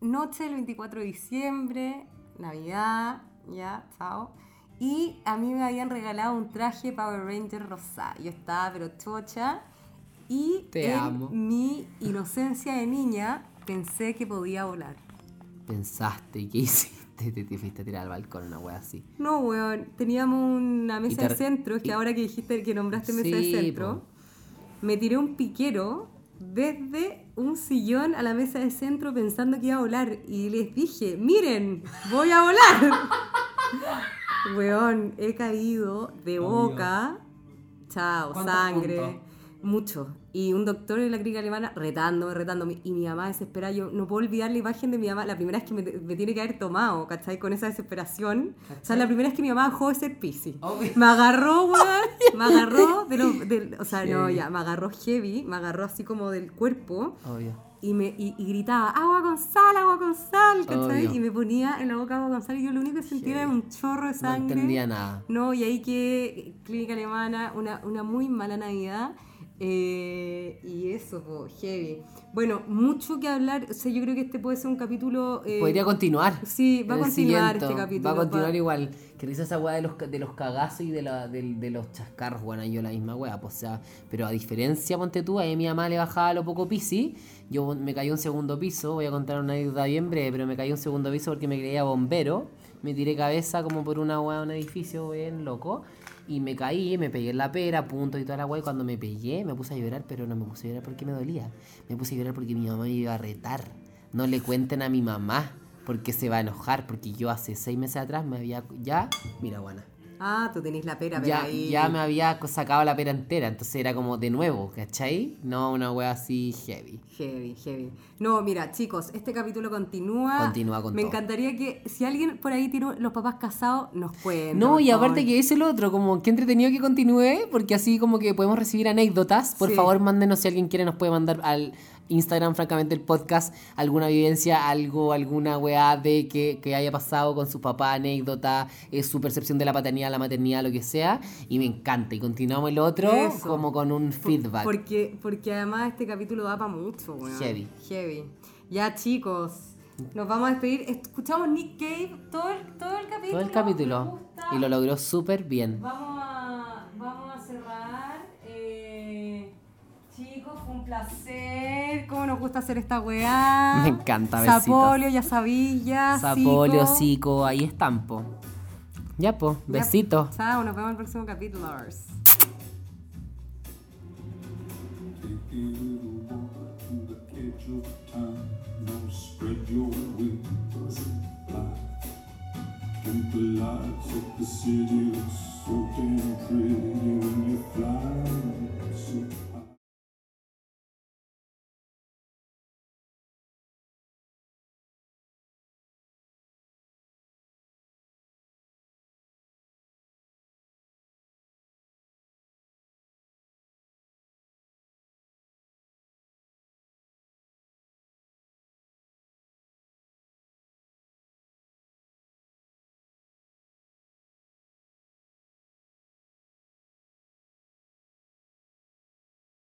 noche del 24 de diciembre, Navidad, ya, chao. Y a mí me habían regalado un traje Power Ranger rosado. Yo estaba pero chocha. Y
Te
en
amo.
mi inocencia de niña pensé que podía volar.
Pensaste, ¿y qué hiciste? Te, te fuiste a tirar al balcón, una wea así.
No, weón, teníamos una mesa de centro, que
y-
ahora que dijiste que nombraste mesa
Sí,
de centro, me tiré un piquero desde un sillón a la mesa de centro pensando que iba a volar y les dije, miren, voy a volar. weón, he caído de boca, chao,
¿Cuántos
sangre.
puntos?
Mucho. Y un doctor en la clínica alemana retándome, retándome. Y mi mamá desesperada. Yo no puedo olvidar la imagen de mi mamá. La primera vez que me, me tiene que haber tomado, ¿cachai? Con esa desesperación. O sea, la primera vez que mi mamá dejó de ser piscis. Me agarró, weón. Me agarró de los. del- o sea, no, ya. Me agarró heavy. Me agarró así como del cuerpo.
Obvio.
Y, me, y, y gritaba, agua con sal, agua con sal, ¿cachai?
Obvio.
Y me ponía en la boca agua con sal. Y yo lo único que sentía era un chorro de
No
sangre.
entendía nada.
No, y ahí que clínica alemana, una, una muy mala Navidad. eh, y eso, heavy. Bueno, mucho que hablar. O sea, yo creo que este puede ser un capítulo. eh,
Podría continuar.
Sí, va a continuar este capítulo.
Va a continuar
pa-
igual. Que risa esa weá de los, de los cagazos y de, la, del- de, los chascarros, bueno, yo la misma weá, pues, o sea, pero a diferencia, ponte tú, a mi mamá le bajaba lo poco pisi, yo me caí un segundo piso, voy a contar una anécdota bien breve, pero me caí un segundo piso porque me creía bombero, me tiré cabeza como por una weá de un edificio bien loco, y me caí, me pegué en la pera, punto y toda la weá, y cuando me pegué me puse a llorar, pero no me puse a llorar porque me dolía, me puse a llorar porque mi mamá me iba a retar, no le cuenten a mi mamá porque se va a enojar, porque yo hace seis meses atrás me había ya, mira Juana,
Ah, tú tenés la pera, pero
ya,
ahí.
ya me había sacado la pera entera, entonces era como de nuevo, ¿cachai? No una wea así heavy.
Heavy, heavy. No, mira, chicos, este capítulo continúa.
Continúa con
Me
todo.
encantaría que si alguien por ahí tiene los papás casados, nos cuenten.
No, y aparte que es el otro, como que entretenido que continúe, porque así como que podemos recibir anécdotas. Por
Sí.
favor, mándenos si alguien quiere, nos puede mandar al Instagram, francamente, el podcast, alguna vivencia, algo, alguna weá de que, que haya pasado con su papá, anécdota, eh, su percepción de la paternidad, la maternidad, lo que sea. Y me encanta. Y continuamos el otro
Eso.
como con un feedback.
Porque, porque además este capítulo da para mucho, weón.
Heavy.
Heavy. Ya, chicos, nos vamos a despedir. Escuchamos Nick Cave todo el, todo el capítulo.
Todo el capítulo. Y lo logró súper bien.
Vamos a, vamos a cerrar. Chicos, fue un placer. ¿Cómo nos gusta hacer esta weá?
Me encanta, besitos.
Sapolio, ya sabía.
Sapolio,
Zico.
Zico, ahí están, po. Ya, po.
Ya,
Besito.
Chao, nos vemos en el próximo capítulo.
Take a little walk to the edge of town. Now spread your wings and fly. And the lights of the city look so damn pretty when you fly so